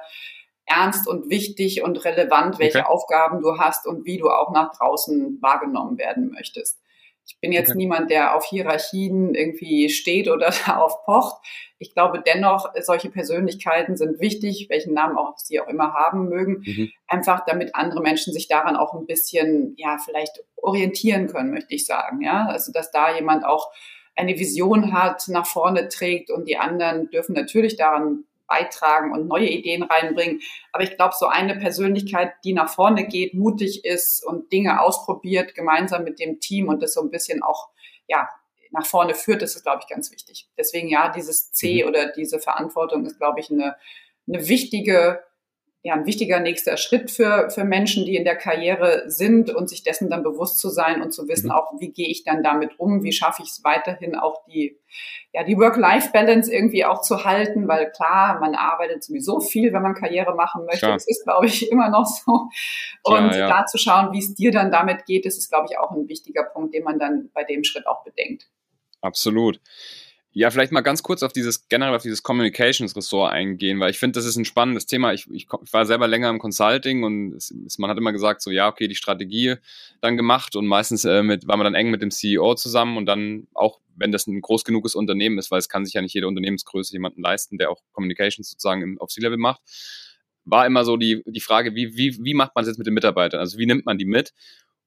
ernst und wichtig und relevant, welche okay. Aufgaben du hast und wie du auch nach draußen wahrgenommen werden möchtest. Ich bin jetzt okay. niemand, der auf Hierarchien irgendwie steht oder darauf pocht. Ich glaube dennoch, solche Persönlichkeiten sind wichtig, welchen Namen auch sie auch immer haben mögen, mhm. einfach damit andere Menschen sich daran auch ein bisschen, ja, vielleicht orientieren können, möchte ich sagen. Ja, also dass da jemand auch eine Vision hat, nach vorne trägt und die anderen dürfen natürlich daran beitragen und neue Ideen reinbringen. Aber ich glaube, so eine Persönlichkeit, die nach vorne geht, mutig ist und Dinge ausprobiert, gemeinsam mit dem Team und das so ein bisschen auch, ja, nach vorne führt, das ist, glaube ich, ganz wichtig. Deswegen ja, dieses C mhm. oder diese Verantwortung ist, glaube ich, eine, eine wichtige ja, ein wichtiger nächster Schritt für, für Menschen, die in der Karriere sind und sich dessen dann bewusst zu sein und zu wissen, mhm. auch wie gehe ich dann damit um, wie schaffe ich es weiterhin auch die, ja, die Work-Life-Balance irgendwie auch zu halten, weil klar, man arbeitet sowieso viel, wenn man Karriere machen möchte. Klar. Das ist, glaube ich, immer noch so. Und Klar, ja. da zu schauen, wie es dir dann damit geht, das ist, glaube ich, auch ein wichtiger Punkt, den man dann bei dem Schritt auch bedenkt. Absolut. Ja, vielleicht mal ganz kurz auf dieses, generell auf dieses Communications-Ressort eingehen, weil ich finde, das ist ein spannendes Thema. Ich, ich, ich, war selber länger im Consulting und es, man hat immer gesagt, so, ja, okay, die Strategie dann gemacht und meistens äh, mit, war man dann eng mit dem CEO zusammen und dann auch, wenn das ein groß genuges Unternehmen ist, weil es kann sich ja nicht jede Unternehmensgröße jemanden leisten, der auch Communications sozusagen im, auf C-Level macht, war immer so die, die Frage, wie, wie, wie macht man es jetzt mit den Mitarbeitern? Also wie nimmt man die mit?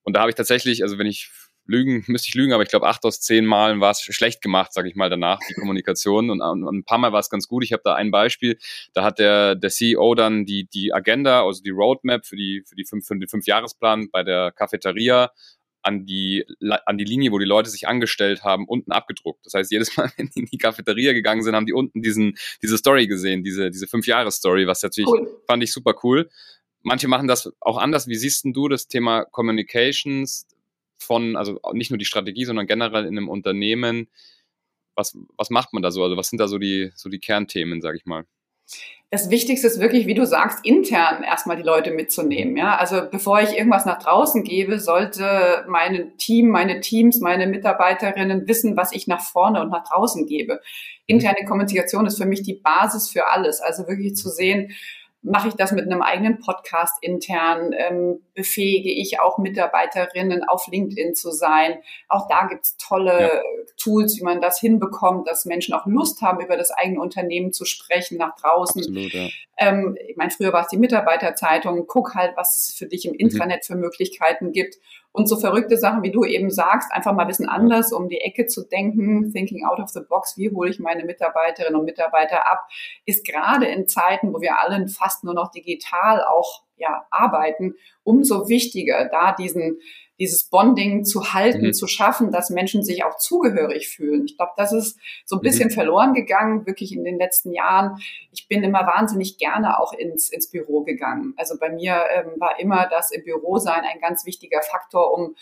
Und da habe ich tatsächlich, also wenn ich lügen, müsste ich lügen, aber ich glaube, acht aus zehn Malen war es schlecht gemacht, sage ich mal danach, die Kommunikation. Und, und ein paar Mal war es ganz gut. Ich habe da ein Beispiel, da hat der, der CEO dann die, die Agenda, also die Roadmap für die, für die fünf, für den Fünfjahresplan bei der Cafeteria an die, an die Linie, wo die Leute sich angestellt haben, unten abgedruckt. Das heißt, jedes Mal, wenn die in die Cafeteria gegangen sind, haben die unten diesen, diese Story gesehen, diese, diese Fünf-Jahres-Story, was natürlich cool. fand ich super cool. Manche machen das auch anders. Wie siehst denn du das Thema Communications? Von, also nicht nur die Strategie, sondern generell in einem Unternehmen. Was, was macht man da so? Also was sind da so die, so die Kernthemen, sage ich mal? Das Wichtigste ist wirklich, wie du sagst, intern erstmal die Leute mitzunehmen. Ja, also bevor ich irgendwas nach draußen gebe, sollte mein Team, meine Teams, meine Mitarbeiterinnen wissen, was ich nach vorne und nach draußen gebe. Mhm. Interne Kommunikation ist für mich die Basis für alles. Also wirklich zu sehen, mache ich das mit einem eigenen Podcast intern, ähm, befähige ich auch Mitarbeiterinnen auf LinkedIn zu sein. Auch da gibt's tolle ja. Tools, wie man das hinbekommt, dass Menschen auch Lust haben, über das eigene Unternehmen zu sprechen nach draußen. Absolut, ja. ähm, ich meine, früher war es die Mitarbeiterzeitung. Guck halt, was es für dich im mhm. Intranet für Möglichkeiten gibt. Und so verrückte Sachen, wie du eben sagst, einfach mal ein bisschen anders, um die Ecke zu denken, thinking out of the box, wie hole ich meine Mitarbeiterinnen und Mitarbeiter ab, ist gerade in Zeiten, wo wir alle fast nur noch digital auch ja, arbeiten, umso wichtiger, da diesen dieses Bonding zu halten, mhm. zu schaffen, dass Menschen sich auch zugehörig fühlen. Ich glaube, das ist so ein bisschen mhm. verloren gegangen, wirklich in den letzten Jahren. Ich bin immer wahnsinnig gerne auch ins, ins Büro gegangen. Also bei mir ähm, war immer das im Büro sein ein ganz wichtiger Faktor, um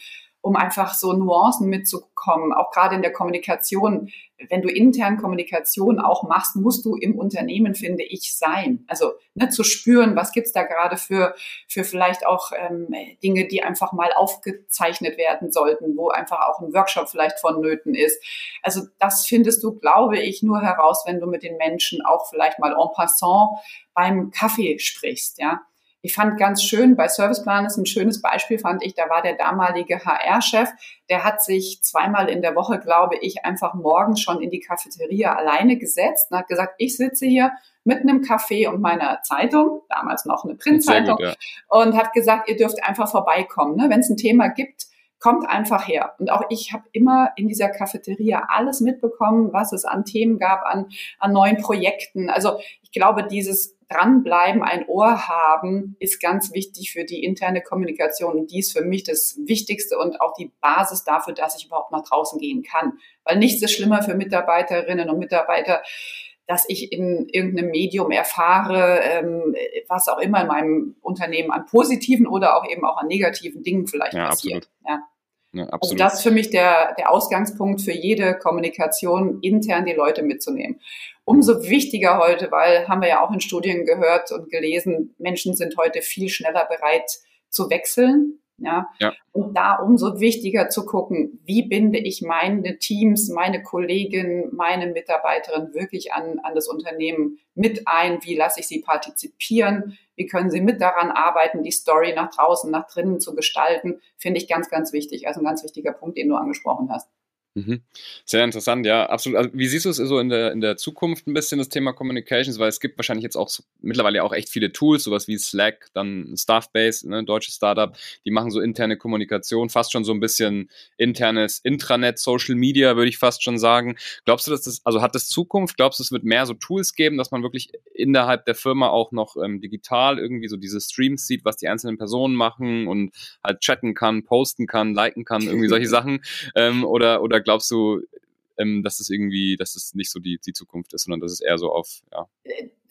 um einfach so Nuancen mitzukommen, auch gerade in der Kommunikation. Wenn du intern Kommunikation auch machst, musst du im Unternehmen, finde ich, sein. Also ne, zu spüren, was gibt's da gerade für, für vielleicht auch ähm, Dinge, die einfach mal aufgezeichnet werden sollten, wo einfach auch ein Workshop vielleicht vonnöten ist. Also das findest du, glaube ich, nur heraus, wenn du mit den Menschen auch vielleicht mal en passant beim Kaffee sprichst, ja ich fand ganz schön, bei Serviceplan ist ein schönes Beispiel, fand ich, da war der damalige HR-Chef, der hat sich zweimal in der Woche, glaube ich, einfach morgens schon in die Cafeteria alleine gesetzt und hat gesagt, ich sitze hier mit einem Kaffee und meiner Zeitung, damals noch eine Printzeitung, ja. und hat gesagt, ihr dürft einfach vorbeikommen. Ne? Wenn es ein Thema gibt, kommt einfach her. Und auch ich habe immer in dieser Cafeteria alles mitbekommen, was es an Themen gab, an, an neuen Projekten. Also ich glaube, dieses Dranbleiben, ein Ohr haben, ist ganz wichtig für die interne Kommunikation. Und die ist für mich das Wichtigste und auch die Basis dafür, dass ich überhaupt nach draußen gehen kann. Weil nichts ist schlimmer für Mitarbeiterinnen und Mitarbeiter, dass ich in irgendeinem Medium erfahre, ähm, was auch immer in meinem Unternehmen an positiven oder auch eben auch an negativen Dingen vielleicht ja, passiert. Absolut. Ja. Ja, also absolut. Also das ist für mich der, der Ausgangspunkt für jede Kommunikation, intern die Leute mitzunehmen. Umso wichtiger heute, weil haben wir ja auch in Studien gehört und gelesen, Menschen sind heute viel schneller bereit zu wechseln, ja? ja. Und da umso wichtiger zu gucken, wie binde ich meine Teams, meine Kolleginnen, meine Mitarbeiterinnen wirklich an, an das Unternehmen mit ein? Wie lasse ich sie partizipieren? Wie können sie mit daran arbeiten, die Story nach draußen, nach drinnen zu gestalten? Finde ich ganz, ganz wichtig. Also ein ganz wichtiger Punkt, den du angesprochen hast. Mhm. Sehr interessant, ja, absolut. Also, wie siehst du es so in der, in der Zukunft ein bisschen, das Thema Communications? Weil es gibt wahrscheinlich jetzt auch so, mittlerweile auch echt viele Tools, sowas wie Slack, dann Staffbase, ne, deutsches Startup, die machen so interne Kommunikation, fast schon so ein bisschen internes Intranet, Social Media, würde ich fast schon sagen. Glaubst du, dass das, also hat das Zukunft? Glaubst du, es wird mehr so Tools geben, dass man wirklich innerhalb der Firma auch noch ähm, digital irgendwie so diese Streams sieht, was die einzelnen Personen machen und halt chatten kann, posten kann, liken kann, irgendwie solche Sachen? Ähm, oder, oder glaubst du, ähm, dass es irgendwie, dass es nicht so die, die Zukunft ist, sondern dass es eher so auf, ja.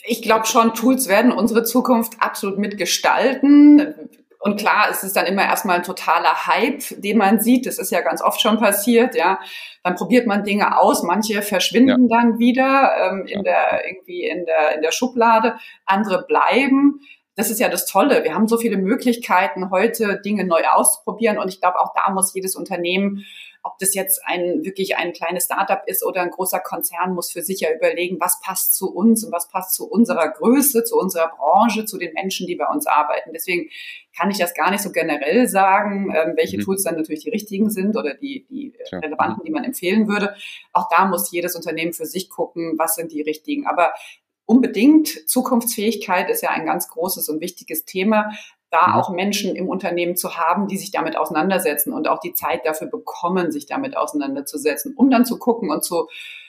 Ich glaube schon, Tools werden unsere Zukunft absolut mitgestalten. Und klar, es ist dann immer erstmal ein totaler Hype, den man sieht. Das ist ja ganz oft schon passiert, ja. Dann probiert man Dinge aus, manche verschwinden ja. dann wieder ähm, in ja. der irgendwie in der in der Schublade, andere bleiben. Das ist ja das Tolle. Wir haben so viele Möglichkeiten, heute Dinge neu auszuprobieren. Und ich glaube, auch da muss jedes Unternehmen ob das jetzt ein wirklich ein kleines Startup ist oder ein großer Konzern, muss für sich ja überlegen, was passt zu uns und was passt zu unserer Größe, zu unserer Branche, zu den Menschen, die bei uns arbeiten. Deswegen kann ich das gar nicht so generell sagen, ähm, welche mhm. Tools dann natürlich die richtigen sind oder die, die ja. relevanten, die man empfehlen würde. Auch da muss jedes Unternehmen für sich gucken, was sind die richtigen. Aber unbedingt Zukunftsfähigkeit ist ja ein ganz großes und wichtiges Thema da mhm. auch Menschen im Unternehmen zu haben, die sich damit auseinandersetzen und auch die Zeit dafür bekommen, sich damit auseinanderzusetzen, um dann zu gucken und zu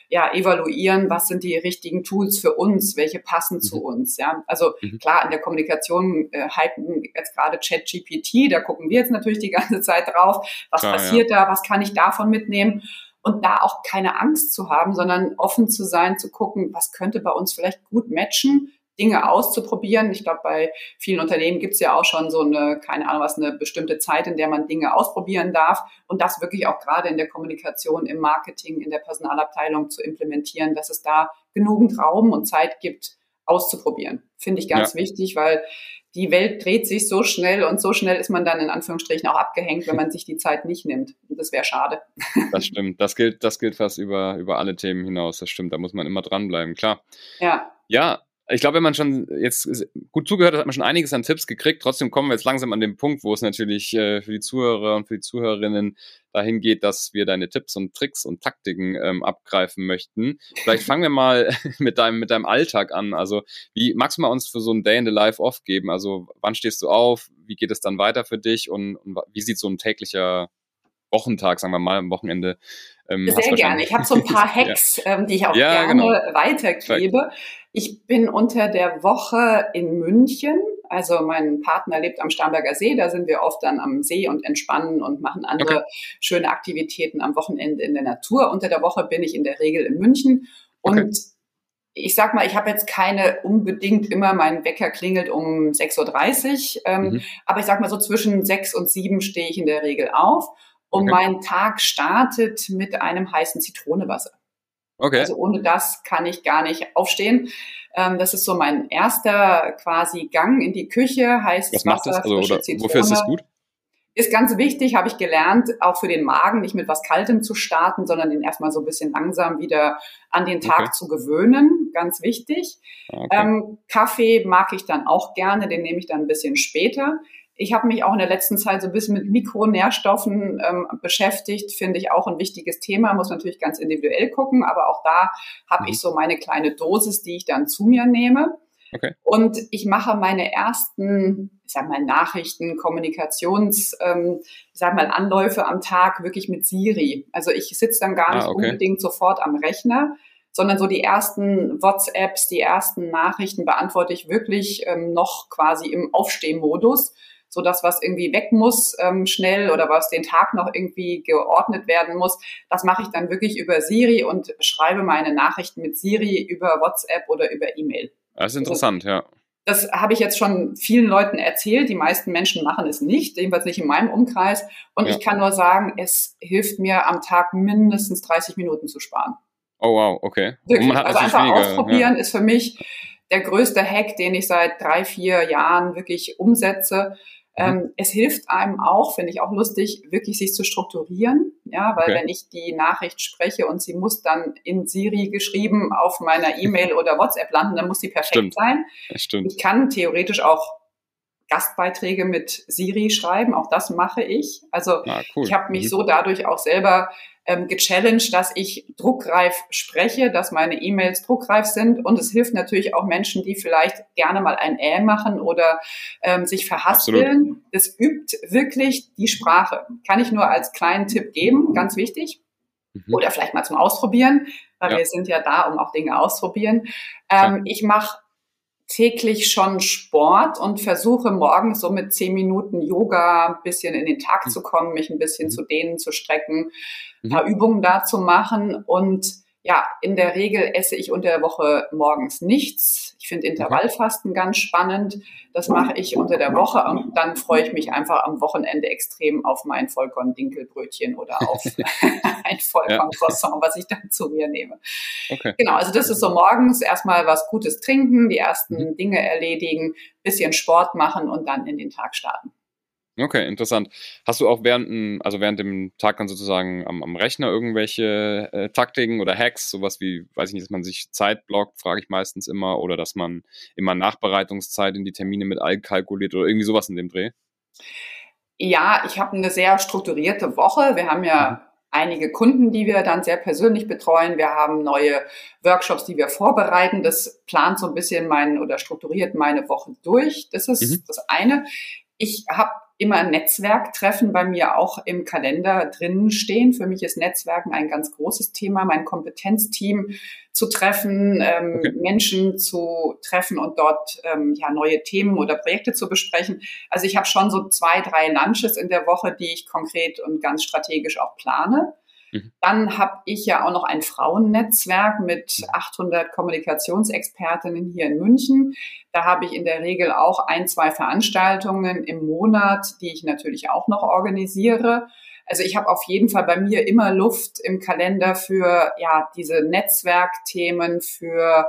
ja, evaluieren, was sind die richtigen Tools für uns, welche passen mhm. zu uns. Ja, also mhm. klar, in der Kommunikation äh, hypen jetzt gerade ChatGPT, da gucken wir jetzt natürlich die ganze Zeit drauf, was klar, passiert ja. da, was kann ich davon mitnehmen und da auch keine Angst zu haben, sondern offen zu sein, zu gucken, was könnte bei uns vielleicht gut matchen Dinge auszuprobieren. Ich glaube, bei vielen Unternehmen gibt es ja auch schon so eine, keine Ahnung was, eine bestimmte Zeit, in der man Dinge ausprobieren darf und das wirklich auch gerade in der Kommunikation, im Marketing, in der Personalabteilung zu implementieren, dass es da genügend Raum und Zeit gibt, auszuprobieren. Finde ich ganz ja. wichtig, weil die Welt dreht sich so schnell und so schnell ist man dann in Anführungsstrichen auch abgehängt, wenn man sich die Zeit nicht nimmt. Und das wäre schade. Das stimmt. Das gilt, das gilt fast über, über alle Themen hinaus. Das stimmt. Da muss man immer dranbleiben. Klar. Ja. Ja, ich glaube, wenn man schon jetzt gut zugehört hat, hat man schon einiges an Tipps gekriegt. Trotzdem kommen wir jetzt langsam an den Punkt, wo es natürlich äh, für die Zuhörer und für die Zuhörerinnen dahin geht, dass wir deine Tipps und Tricks und Taktiken ähm, abgreifen möchten. Vielleicht fangen wir mal mit deinem, mit deinem Alltag an. Also, wie magst du mal uns für so ein Day in the Life off geben? Also, wann stehst du auf? Wie geht es dann weiter für dich? Und, und wie sieht so ein täglicher Wochentag, sagen wir mal, am Wochenende ähm, Sehr gerne. Ich habe so ein paar Hacks, ja. ähm, die ich auch ja, gerne genau. weitergebe. Ich bin unter der Woche in München. Also mein Partner lebt am Starnberger See. Da sind wir oft dann am See und entspannen und machen andere okay. schöne Aktivitäten am Wochenende in der Natur. Unter der Woche bin ich in der Regel in München und okay ich sag mal, ich habe jetzt keine unbedingt immer, mein Wecker klingelt um 6.30 Uhr, ähm, mhm. aber ich sag mal so zwischen 6 und 7 stehe ich in der Regel auf und okay. mein Tag startet mit einem heißen Zitronewasser. Okay. Also ohne das kann ich gar nicht aufstehen. Ähm, das ist so mein erster quasi Gang in die Küche, heißes Was Wasser, also, oder Wofür ist das gut? Ist ganz wichtig, habe ich gelernt, auch für den Magen nicht mit was Kaltem zu starten, sondern den erstmal so ein bisschen langsam wieder an den Tag okay. zu gewöhnen. ganz wichtig. Okay. Ähm, Kaffee mag ich dann auch gerne, den nehme ich dann ein bisschen später. Ich habe mich auch in der letzten Zeit so ein bisschen mit Mikronährstoffen ähm, beschäftigt, finde ich auch ein wichtiges Thema, muss natürlich ganz individuell gucken, aber auch da habe Mhm. ich so meine kleine Dosis, die ich dann zu mir nehme. Okay. Und ich mache meine ersten, ich sag mal, Nachrichten, Kommunikations, ähm, ich sag mal, Anläufe am Tag wirklich mit Siri. Also ich sitze dann gar Ah, nicht okay. unbedingt sofort am Rechner, sondern so die ersten WhatsApps, die ersten Nachrichten beantworte ich wirklich ähm, noch quasi im Aufstehmodus, so dass was irgendwie weg muss ähm, schnell oder was den Tag noch irgendwie geordnet werden muss. Das mache ich dann wirklich über Siri und schreibe meine Nachrichten mit Siri über WhatsApp oder über E-Mail. Das ist interessant, ja. Das habe ich jetzt schon vielen Leuten erzählt. Die meisten Menschen machen es nicht, jedenfalls nicht in meinem Umkreis. Und Ja. ich kann nur sagen, es hilft mir am Tag mindestens 30 Minuten zu sparen. Oh wow, okay. Wirklich. man hat Also einfach weniger, ausprobieren ist für mich der größte Hack, den ich seit drei, vier Jahren wirklich umsetze. Mhm. Ähm, es hilft einem auch, finde ich auch lustig, wirklich sich zu strukturieren. Ja, weil Okay. wenn ich die Nachricht spreche und sie muss dann in Siri geschrieben auf meiner E-Mail oder WhatsApp landen, dann muss sie perfekt Stimmt. sein. Stimmt. Ich kann theoretisch auch Gastbeiträge mit Siri schreiben, auch das mache ich. Also Ah, cool. ich habe mich Mhm. so dadurch auch selber ähm, gechallenged, dass ich druckreif spreche, dass meine E-Mails druckreif sind. Und es hilft natürlich auch Menschen, die vielleicht gerne mal ein Ä machen oder ähm, sich verhaspeln. Das übt wirklich die Sprache. Kann ich nur als kleinen Tipp geben, ganz wichtig. Mhm. Oder vielleicht mal zum Ausprobieren, weil Ja. wir sind ja da, um auch Dinge auszuprobieren. Ähm, ich mache täglich schon Sport und versuche morgens so mit zehn Minuten Yoga ein bisschen in den Tag Mhm. zu kommen, mich ein bisschen Mhm. zu dehnen, zu strecken, ein Mhm. paar Übungen da zu machen. Und ja, in der Regel esse ich unter der Woche morgens nichts. Ich finde Intervallfasten ganz spannend. Das mache ich unter der Woche und dann freue ich mich einfach am Wochenende extrem auf mein Vollkorn-Dinkelbrötchen oder auf ein Vollkorn-Croissant, was ich dann zu mir nehme. Okay. Genau, also das ist so morgens erstmal was Gutes trinken, die ersten Mhm. Dinge erledigen, bisschen Sport machen und dann in den Tag starten. Okay, interessant. Hast du auch während, also während dem Tag dann sozusagen am, am Rechner irgendwelche äh, Taktiken oder Hacks, sowas wie, weiß ich nicht, dass man sich Zeit blockt, frage ich meistens immer, oder dass man immer Nachbereitungszeit in die Termine mit einkalkuliert oder irgendwie sowas in dem Dreh? Ja, ich habe eine sehr strukturierte Woche. Wir haben ja einige Kunden, die wir dann sehr persönlich betreuen. Wir haben neue Workshops, die wir vorbereiten. Das plant so ein bisschen mein oder strukturiert meine Woche durch. Das ist Mhm. das eine. Ich habe immer Netzwerktreffen bei mir auch im Kalender drinnen stehen. Für mich ist Netzwerken ein ganz großes Thema, mein Kompetenzteam zu treffen, ähm, Okay. Menschen zu treffen und dort ähm, ja neue Themen oder Projekte zu besprechen. Also ich habe schon so zwei, drei Lunches in der Woche, die ich konkret und ganz strategisch auch plane. Mhm. Dann habe ich ja auch noch ein Frauennetzwerk mit 800 Kommunikationsexpertinnen hier in München. Da habe ich in der Regel auch ein, zwei Veranstaltungen im Monat, die ich natürlich auch noch organisiere. Also ich habe auf jeden Fall bei mir immer Luft im Kalender für ja diese Netzwerkthemen, für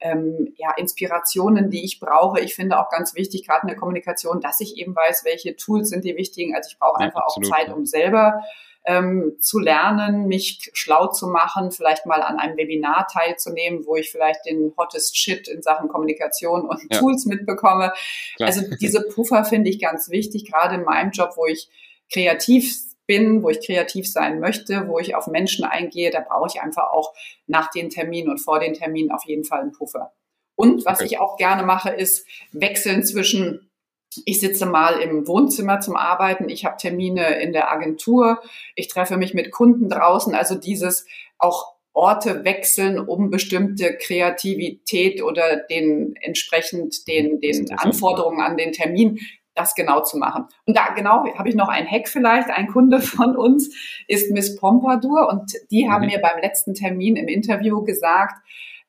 ähm, ja, Inspirationen, die ich brauche. Ich finde auch ganz wichtig, gerade in der Kommunikation, dass ich eben weiß, welche Tools sind die wichtigen. Also ich brauche Ja, einfach absolut, auch Zeit, um selber ähm, zu lernen, mich schlau zu machen, vielleicht mal an einem Webinar teilzunehmen, wo ich vielleicht den hottest Shit in Sachen Kommunikation und Ja. Tools mitbekomme. Klar. Also diese Puffer finde ich ganz wichtig, gerade in meinem Job, wo ich kreativ bin, wo ich kreativ sein möchte, wo ich auf Menschen eingehe, da brauche ich einfach auch nach den Terminen und vor den Terminen auf jeden Fall einen Puffer. Und was Okay. ich auch gerne mache, ist wechseln zwischen ich sitze mal im Wohnzimmer zum Arbeiten, ich habe Termine in der Agentur, ich treffe mich mit Kunden draußen, also dieses auch Orte wechseln, um bestimmte Kreativität oder den entsprechend den, ist den Anforderungen an den Termin das genau zu machen. Und da genau habe ich noch einen Hack vielleicht. Ein Kunde von uns ist Miss Pompadour und die haben Mhm. mir beim letzten Termin im Interview gesagt,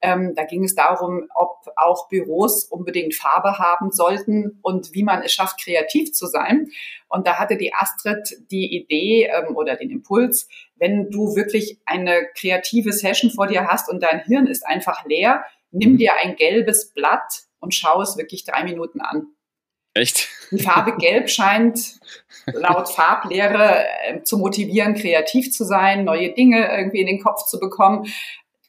ähm, da ging es darum, ob auch Büros unbedingt Farbe haben sollten und wie man es schafft, kreativ zu sein. Und da hatte die Astrid die Idee ähm, oder den Impuls, wenn du wirklich eine kreative Session vor dir hast und dein Hirn ist einfach leer, nimm Mhm. dir ein gelbes Blatt und schau es wirklich drei Minuten an. Echt? Die Farbe Gelb scheint laut Farblehre äh, zu motivieren, kreativ zu sein, neue Dinge irgendwie in den Kopf zu bekommen.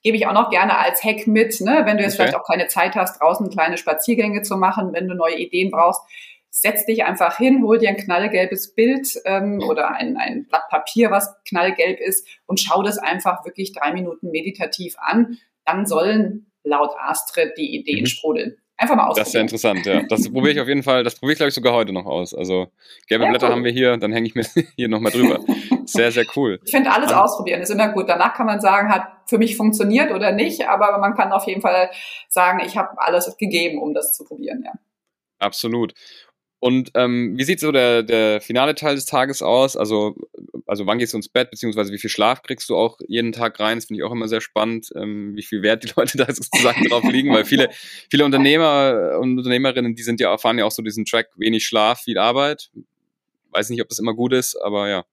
Gebe ich auch noch gerne als Hack mit, ne? wenn du jetzt okay. vielleicht auch keine Zeit hast, draußen kleine Spaziergänge zu machen, wenn du neue Ideen brauchst, setz dich einfach hin, hol dir ein knallgelbes Bild ähm, oder ein, ein Blatt Papier, was knallgelb ist, und schau das einfach wirklich drei Minuten meditativ an. Dann sollen laut Astrid die Ideen mhm. sprudeln. Einfach mal ausprobieren. Das ist ja interessant, ja. Das probiere ich auf jeden Fall, das probiere ich glaube ich sogar heute noch aus. Also gelbe ja, Blätter cool. haben wir hier, dann hänge ich mir hier nochmal drüber. Sehr, sehr cool. Ich finde alles um, ausprobieren ist immer gut. Danach kann man sagen, hat für mich funktioniert oder nicht, aber man kann auf jeden Fall sagen, ich habe alles gegeben, um das zu probieren, ja. Absolut. Und ähm, wie sieht so der, der finale Teil des Tages aus? Also, also wann gehst du ins Bett, beziehungsweise wie viel Schlaf kriegst du auch jeden Tag rein? Das finde ich auch immer sehr spannend, ähm, wie viel Wert die Leute da sozusagen drauf liegen, weil viele, viele Unternehmer und Unternehmerinnen, die sind ja, erfahren ja auch so diesen Track, wenig Schlaf, viel Arbeit. Weiß nicht, ob das immer gut ist, aber ja.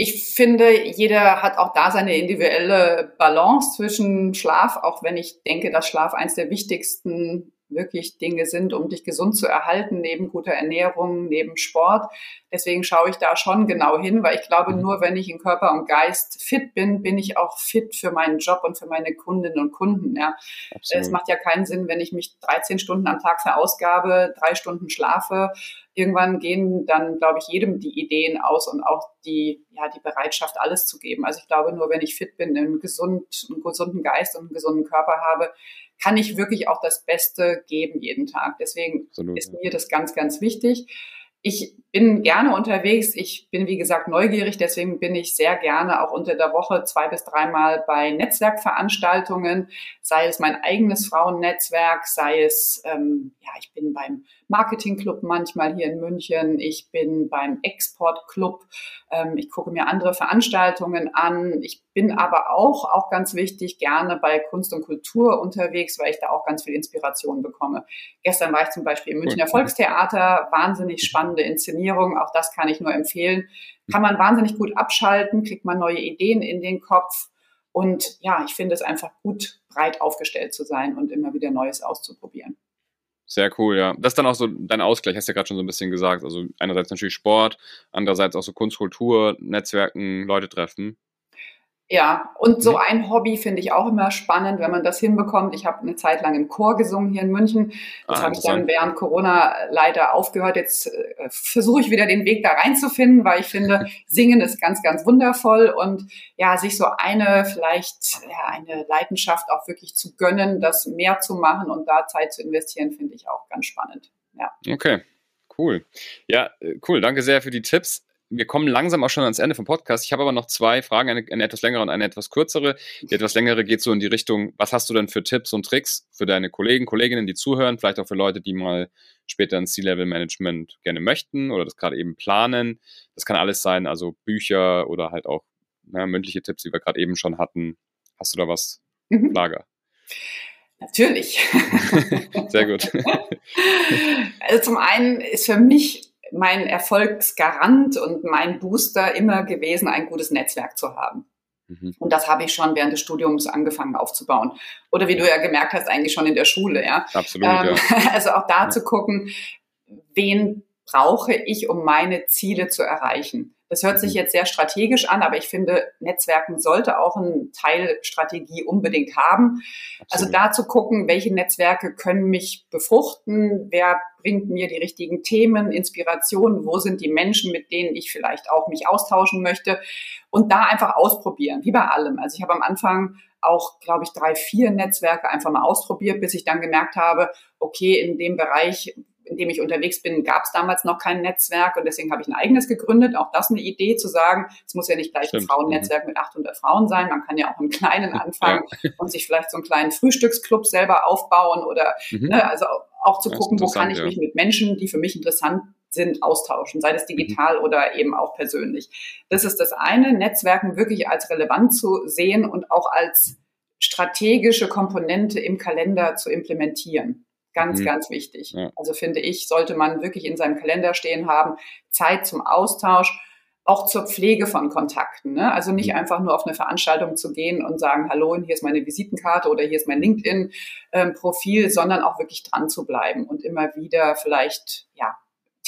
Ich finde, jeder hat auch da seine individuelle Balance zwischen Schlaf, auch wenn ich denke, dass Schlaf eins der wichtigsten wirklich Dinge sind, um dich gesund zu erhalten, neben guter Ernährung, neben Sport. Deswegen schaue ich da schon genau hin, weil ich glaube, mhm. nur wenn ich in Körper und Geist fit bin, bin ich auch fit für meinen Job und für meine Kundinnen und Kunden. Ja. Es macht ja keinen Sinn, wenn ich mich 13 Stunden am Tag verausgabe, drei Stunden schlafe. Irgendwann gehen dann, glaube ich, jedem die Ideen aus und auch die, ja, die Bereitschaft, alles zu geben. Also ich glaube, nur wenn ich fit bin, einen, gesund, einen gesunden Geist und einen gesunden Körper habe, kann ich wirklich auch das Beste geben jeden Tag. Deswegen Absolut, ist mir das ganz, ganz wichtig. Ich bin gerne unterwegs. Ich bin, wie gesagt, neugierig. Deswegen bin ich sehr gerne auch unter der Woche zwei bis dreimal bei Netzwerkveranstaltungen, sei es mein eigenes Frauennetzwerk, sei es, ähm, ja, ich bin beim Marketingclub manchmal hier in München. Ich bin beim Exportclub. Ähm, ich gucke mir andere Veranstaltungen an. Ich bin aber auch, auch ganz wichtig, gerne bei Kunst und Kultur unterwegs, weil ich da auch ganz viel Inspiration bekomme. Gestern war ich zum Beispiel im Münchner Volkstheater. Wahnsinnig spannende Inszenierung. Auch das kann ich nur empfehlen. Kann man wahnsinnig gut abschalten, kriegt man neue Ideen in den Kopf. Und ja, ich finde es einfach gut, breit aufgestellt zu sein und immer wieder Neues auszuprobieren. Sehr cool, ja. Das ist dann auch so dein Ausgleich, hast du ja gerade schon so ein bisschen gesagt. Also einerseits natürlich Sport, andererseits auch so Kunst, Kultur, Netzwerken, Leute treffen. Ja, und so mhm. ein Hobby finde ich auch immer spannend, wenn man das hinbekommt. Ich habe eine Zeit lang im Chor gesungen hier in München. Das ah, habe ich dann während Corona leider aufgehört. Jetzt äh, versuche ich wieder den Weg da reinzufinden, weil ich finde, Singen ist ganz, ganz wundervoll und ja, sich so eine vielleicht ja, eine Leidenschaft auch wirklich zu gönnen, das mehr zu machen und da Zeit zu investieren, finde ich auch ganz spannend. Ja. Okay, cool. Ja, äh, cool. Danke sehr für die Tipps wir kommen langsam auch schon ans Ende vom Podcast. Ich habe aber noch zwei Fragen, eine, eine, etwas längere und eine etwas kürzere. Die etwas längere geht so in die Richtung, was hast du denn für Tipps und Tricks für deine Kollegen, Kolleginnen, die zuhören, vielleicht auch für Leute, die mal später ins C-Level-Management gerne möchten oder das gerade eben planen. Das kann alles sein, also Bücher oder halt auch na, mündliche Tipps, die wir gerade eben schon hatten. Hast du da was mhm. Lager? Natürlich. Sehr gut. Also zum einen ist für mich mein Erfolgsgarant und mein Booster immer gewesen, ein gutes Netzwerk zu haben. Mhm. Und das habe ich schon während des Studiums angefangen aufzubauen. Oder wie du ja gemerkt hast, eigentlich schon in der Schule, ja. Absolut, ähm, ja. Also auch da ja. zu gucken, wen brauche ich, um meine Ziele zu erreichen. Das hört sich mhm. jetzt sehr strategisch an, aber ich finde, Netzwerken sollte auch einen Teil Strategie unbedingt haben. Also Absolut. Also da zu gucken, welche Netzwerke können mich befruchten, wer bringt mir die richtigen Themen, Inspirationen, wo sind die Menschen, mit denen ich vielleicht auch mich austauschen möchte und da einfach ausprobieren, wie bei allem. Also ich habe am Anfang auch, glaube ich, drei, vier Netzwerke einfach mal ausprobiert, bis ich dann gemerkt habe, okay, in dem Bereich in dem ich unterwegs bin, gab es damals noch kein Netzwerk und deswegen habe ich ein eigenes gegründet. Auch das eine Idee zu sagen, es muss ja nicht gleich Stimmt. ein Frauennetzwerk mit 800 Frauen sein. Man kann ja auch im Kleinen anfangen ja. und sich vielleicht so einen kleinen Frühstücksclub selber aufbauen oder mhm. ne, also auch zu gucken, wo kann ich ja. mich mit Menschen, die für mich interessant sind, austauschen, sei das mhm. digital mhm. oder eben auch persönlich. Das ist das eine, Netzwerken wirklich als relevant zu sehen und auch als strategische Komponente im Kalender zu implementieren. Ganz, mhm. ganz wichtig. Ja. Also finde ich, sollte man wirklich in seinem Kalender stehen haben, Zeit zum Austausch, auch zur Pflege von Kontakten. Ne? Also nicht mhm. einfach nur auf eine Veranstaltung zu gehen und sagen, hallo, hier ist meine Visitenkarte oder hier ist mein LinkedIn-Profil, ähm, sondern auch wirklich dran zu bleiben und immer wieder vielleicht, ja,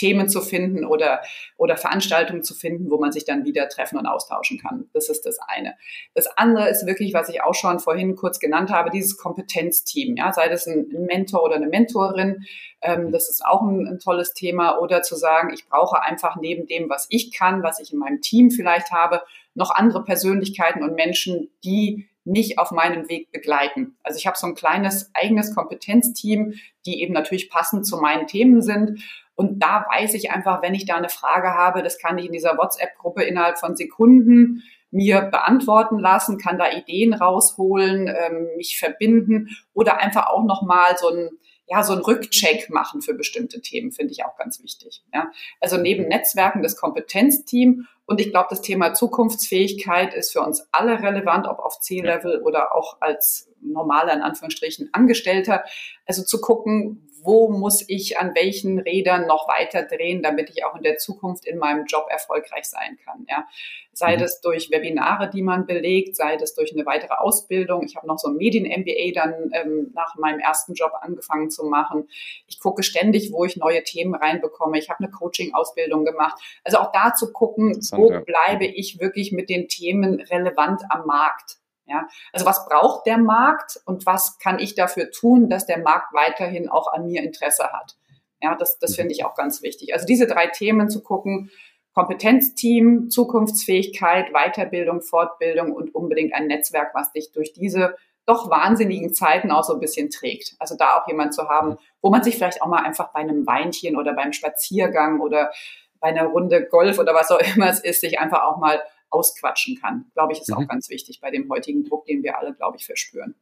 Themen zu finden oder, oder Veranstaltungen zu finden, wo man sich dann wieder treffen und austauschen kann. Das ist das eine. Das andere ist wirklich, was ich auch schon vorhin kurz genannt habe, dieses Kompetenzteam. Ja, sei das ein Mentor oder eine Mentorin, ähm, das ist auch ein, ein tolles Thema. Oder zu sagen, ich brauche einfach neben dem, was ich kann, was ich in meinem Team vielleicht habe, noch andere Persönlichkeiten und Menschen, die mich auf meinem Weg begleiten. Also ich habe so ein kleines eigenes Kompetenzteam, die eben natürlich passend zu meinen Themen sind. Und da weiß ich einfach, wenn ich da eine Frage habe, das kann ich in dieser WhatsApp-Gruppe innerhalb von Sekunden mir beantworten lassen, kann da Ideen rausholen, ähm, mich verbinden oder einfach auch nochmal so ein ja, so ein Rückcheck machen für bestimmte Themen, finde ich auch ganz wichtig. Ja. Also neben Netzwerken das Kompetenzteam und ich glaube, das Thema Zukunftsfähigkeit ist für uns alle relevant, ob auf C-Level oder auch als normaler, in Anführungsstrichen, Angestellter. Also zu gucken, wo muss ich an welchen Rädern noch weiter drehen, damit ich auch in der Zukunft in meinem Job erfolgreich sein kann. Ja. Sei mhm. das durch Webinare, die man belegt, sei das durch eine weitere Ausbildung. Ich habe noch so ein Medien-MBA dann ähm, nach meinem ersten Job angefangen zu machen. Ich gucke ständig, wo ich neue Themen reinbekomme. Ich habe eine Coaching-Ausbildung gemacht. Also auch da zu gucken, wo bleibe ich wirklich mit den Themen relevant am Markt. Ja, also was braucht der Markt und was kann ich dafür tun, dass der Markt weiterhin auch an mir Interesse hat? Ja, das, das finde ich auch ganz wichtig. Also diese drei Themen zu gucken, Kompetenzteam, Zukunftsfähigkeit, Weiterbildung, Fortbildung und unbedingt ein Netzwerk, was dich durch diese doch wahnsinnigen Zeiten auch so ein bisschen trägt. Also da auch jemand zu haben, wo man sich vielleicht auch mal einfach bei einem Weinchen oder beim Spaziergang oder bei einer Runde Golf oder was auch immer es ist, sich einfach auch mal ausquatschen kann. Glaube ich, ist mhm. auch ganz wichtig bei dem heutigen Druck, den wir alle, glaube ich, verspüren.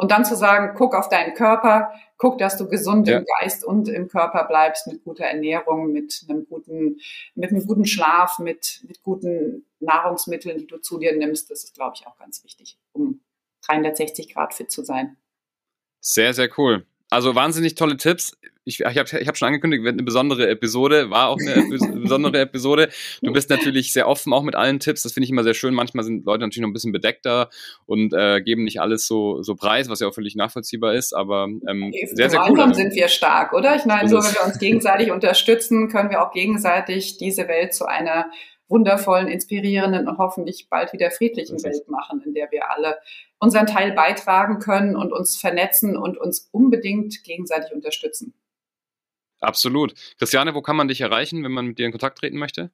Und dann zu sagen, guck auf deinen Körper, guck, dass du gesund ja. im Geist und im Körper bleibst, mit guter Ernährung, mit einem guten, mit einem guten Schlaf, mit, mit guten Nahrungsmitteln, die du zu dir nimmst. Das ist, glaube ich, auch ganz wichtig, um 360 Grad fit zu sein. Sehr, sehr cool. Also wahnsinnig tolle Tipps. Ich, ich habe ich hab schon angekündigt, wird eine besondere Episode, war auch eine besondere Episode. Du bist natürlich sehr offen auch mit allen Tipps. Das finde ich immer sehr schön. Manchmal sind Leute natürlich noch ein bisschen bedeckter und äh, geben nicht alles so, so preis, was ja auch völlig nachvollziehbar ist. Aber ähm, sehr, sehr cool. sind wir stark, oder? Ich meine, so wenn wir uns gegenseitig unterstützen, können wir auch gegenseitig diese Welt zu einer wundervollen, inspirierenden und hoffentlich bald wieder friedlichen Welt machen, in der wir alle unseren Teil beitragen können und uns vernetzen und uns unbedingt gegenseitig unterstützen. Absolut. Christiane, wo kann man dich erreichen, wenn man mit dir in Kontakt treten möchte?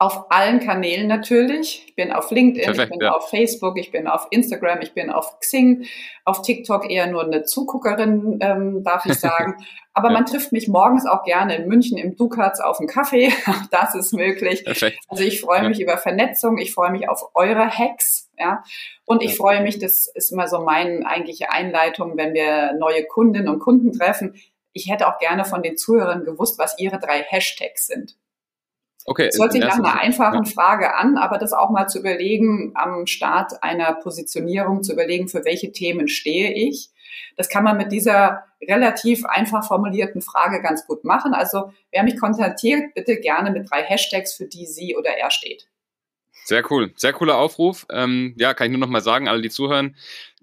Auf allen Kanälen natürlich. Ich bin auf LinkedIn, Perfekt, ich bin ja. auf Facebook, ich bin auf Instagram, ich bin auf Xing, auf TikTok eher nur eine Zuguckerin, ähm, darf ich sagen. Aber ja. man trifft mich morgens auch gerne in München im Dukatz auf einen Kaffee. das ist möglich. Perfekt. Also ich freue mich ja. über Vernetzung, ich freue mich auf eure Hacks, ja. Und ich freue mich, das ist immer so meine eigentliche Einleitung, wenn wir neue Kundinnen und Kunden treffen. Ich hätte auch gerne von den Zuhörern gewusst, was ihre drei Hashtags sind. Okay. Es hört sich nach einer einfachen ja. Frage an, aber das auch mal zu überlegen, am Start einer Positionierung zu überlegen, für welche Themen stehe ich. Das kann man mit dieser relativ einfach formulierten Frage ganz gut machen. Also wer mich kontaktiert, bitte gerne mit drei Hashtags, für die sie oder er steht. Sehr cool, sehr cooler Aufruf. Ähm, ja, kann ich nur noch mal sagen, alle, die zuhören,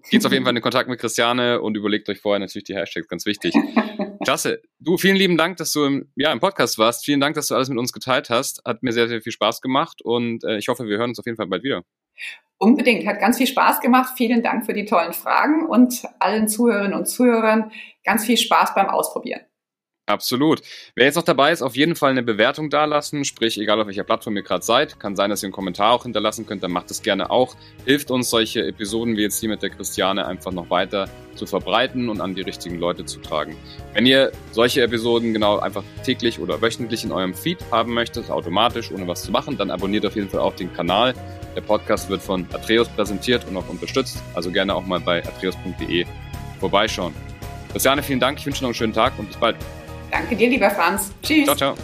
Geht auf jeden Fall in Kontakt mit Christiane und überlegt euch vorher natürlich die Hashtags, ganz wichtig. Klasse. Du, vielen lieben Dank, dass du im, ja, im Podcast warst. Vielen Dank, dass du alles mit uns geteilt hast. Hat mir sehr, sehr viel Spaß gemacht und äh, ich hoffe, wir hören uns auf jeden Fall bald wieder. Unbedingt, hat ganz viel Spaß gemacht. Vielen Dank für die tollen Fragen und allen Zuhörerinnen und Zuhörern ganz viel Spaß beim Ausprobieren. Absolut. Wer jetzt noch dabei ist, auf jeden Fall eine Bewertung dalassen, sprich, egal auf welcher Plattform ihr gerade seid, kann sein, dass ihr einen Kommentar auch hinterlassen könnt, dann macht es gerne auch. Hilft uns, solche Episoden wie jetzt die mit der Christiane einfach noch weiter zu verbreiten und an die richtigen Leute zu tragen. Wenn ihr solche Episoden genau einfach täglich oder wöchentlich in eurem Feed haben möchtet, automatisch, ohne was zu machen, dann abonniert auf jeden Fall auch den Kanal. Der Podcast wird von Atreus präsentiert und auch unterstützt, also gerne auch mal bei atreus.de vorbeischauen. Christiane, vielen Dank, ich wünsche noch einen schönen Tag und bis bald. Danke dir, lieber Franz. Tschüss. Ciao, ciao.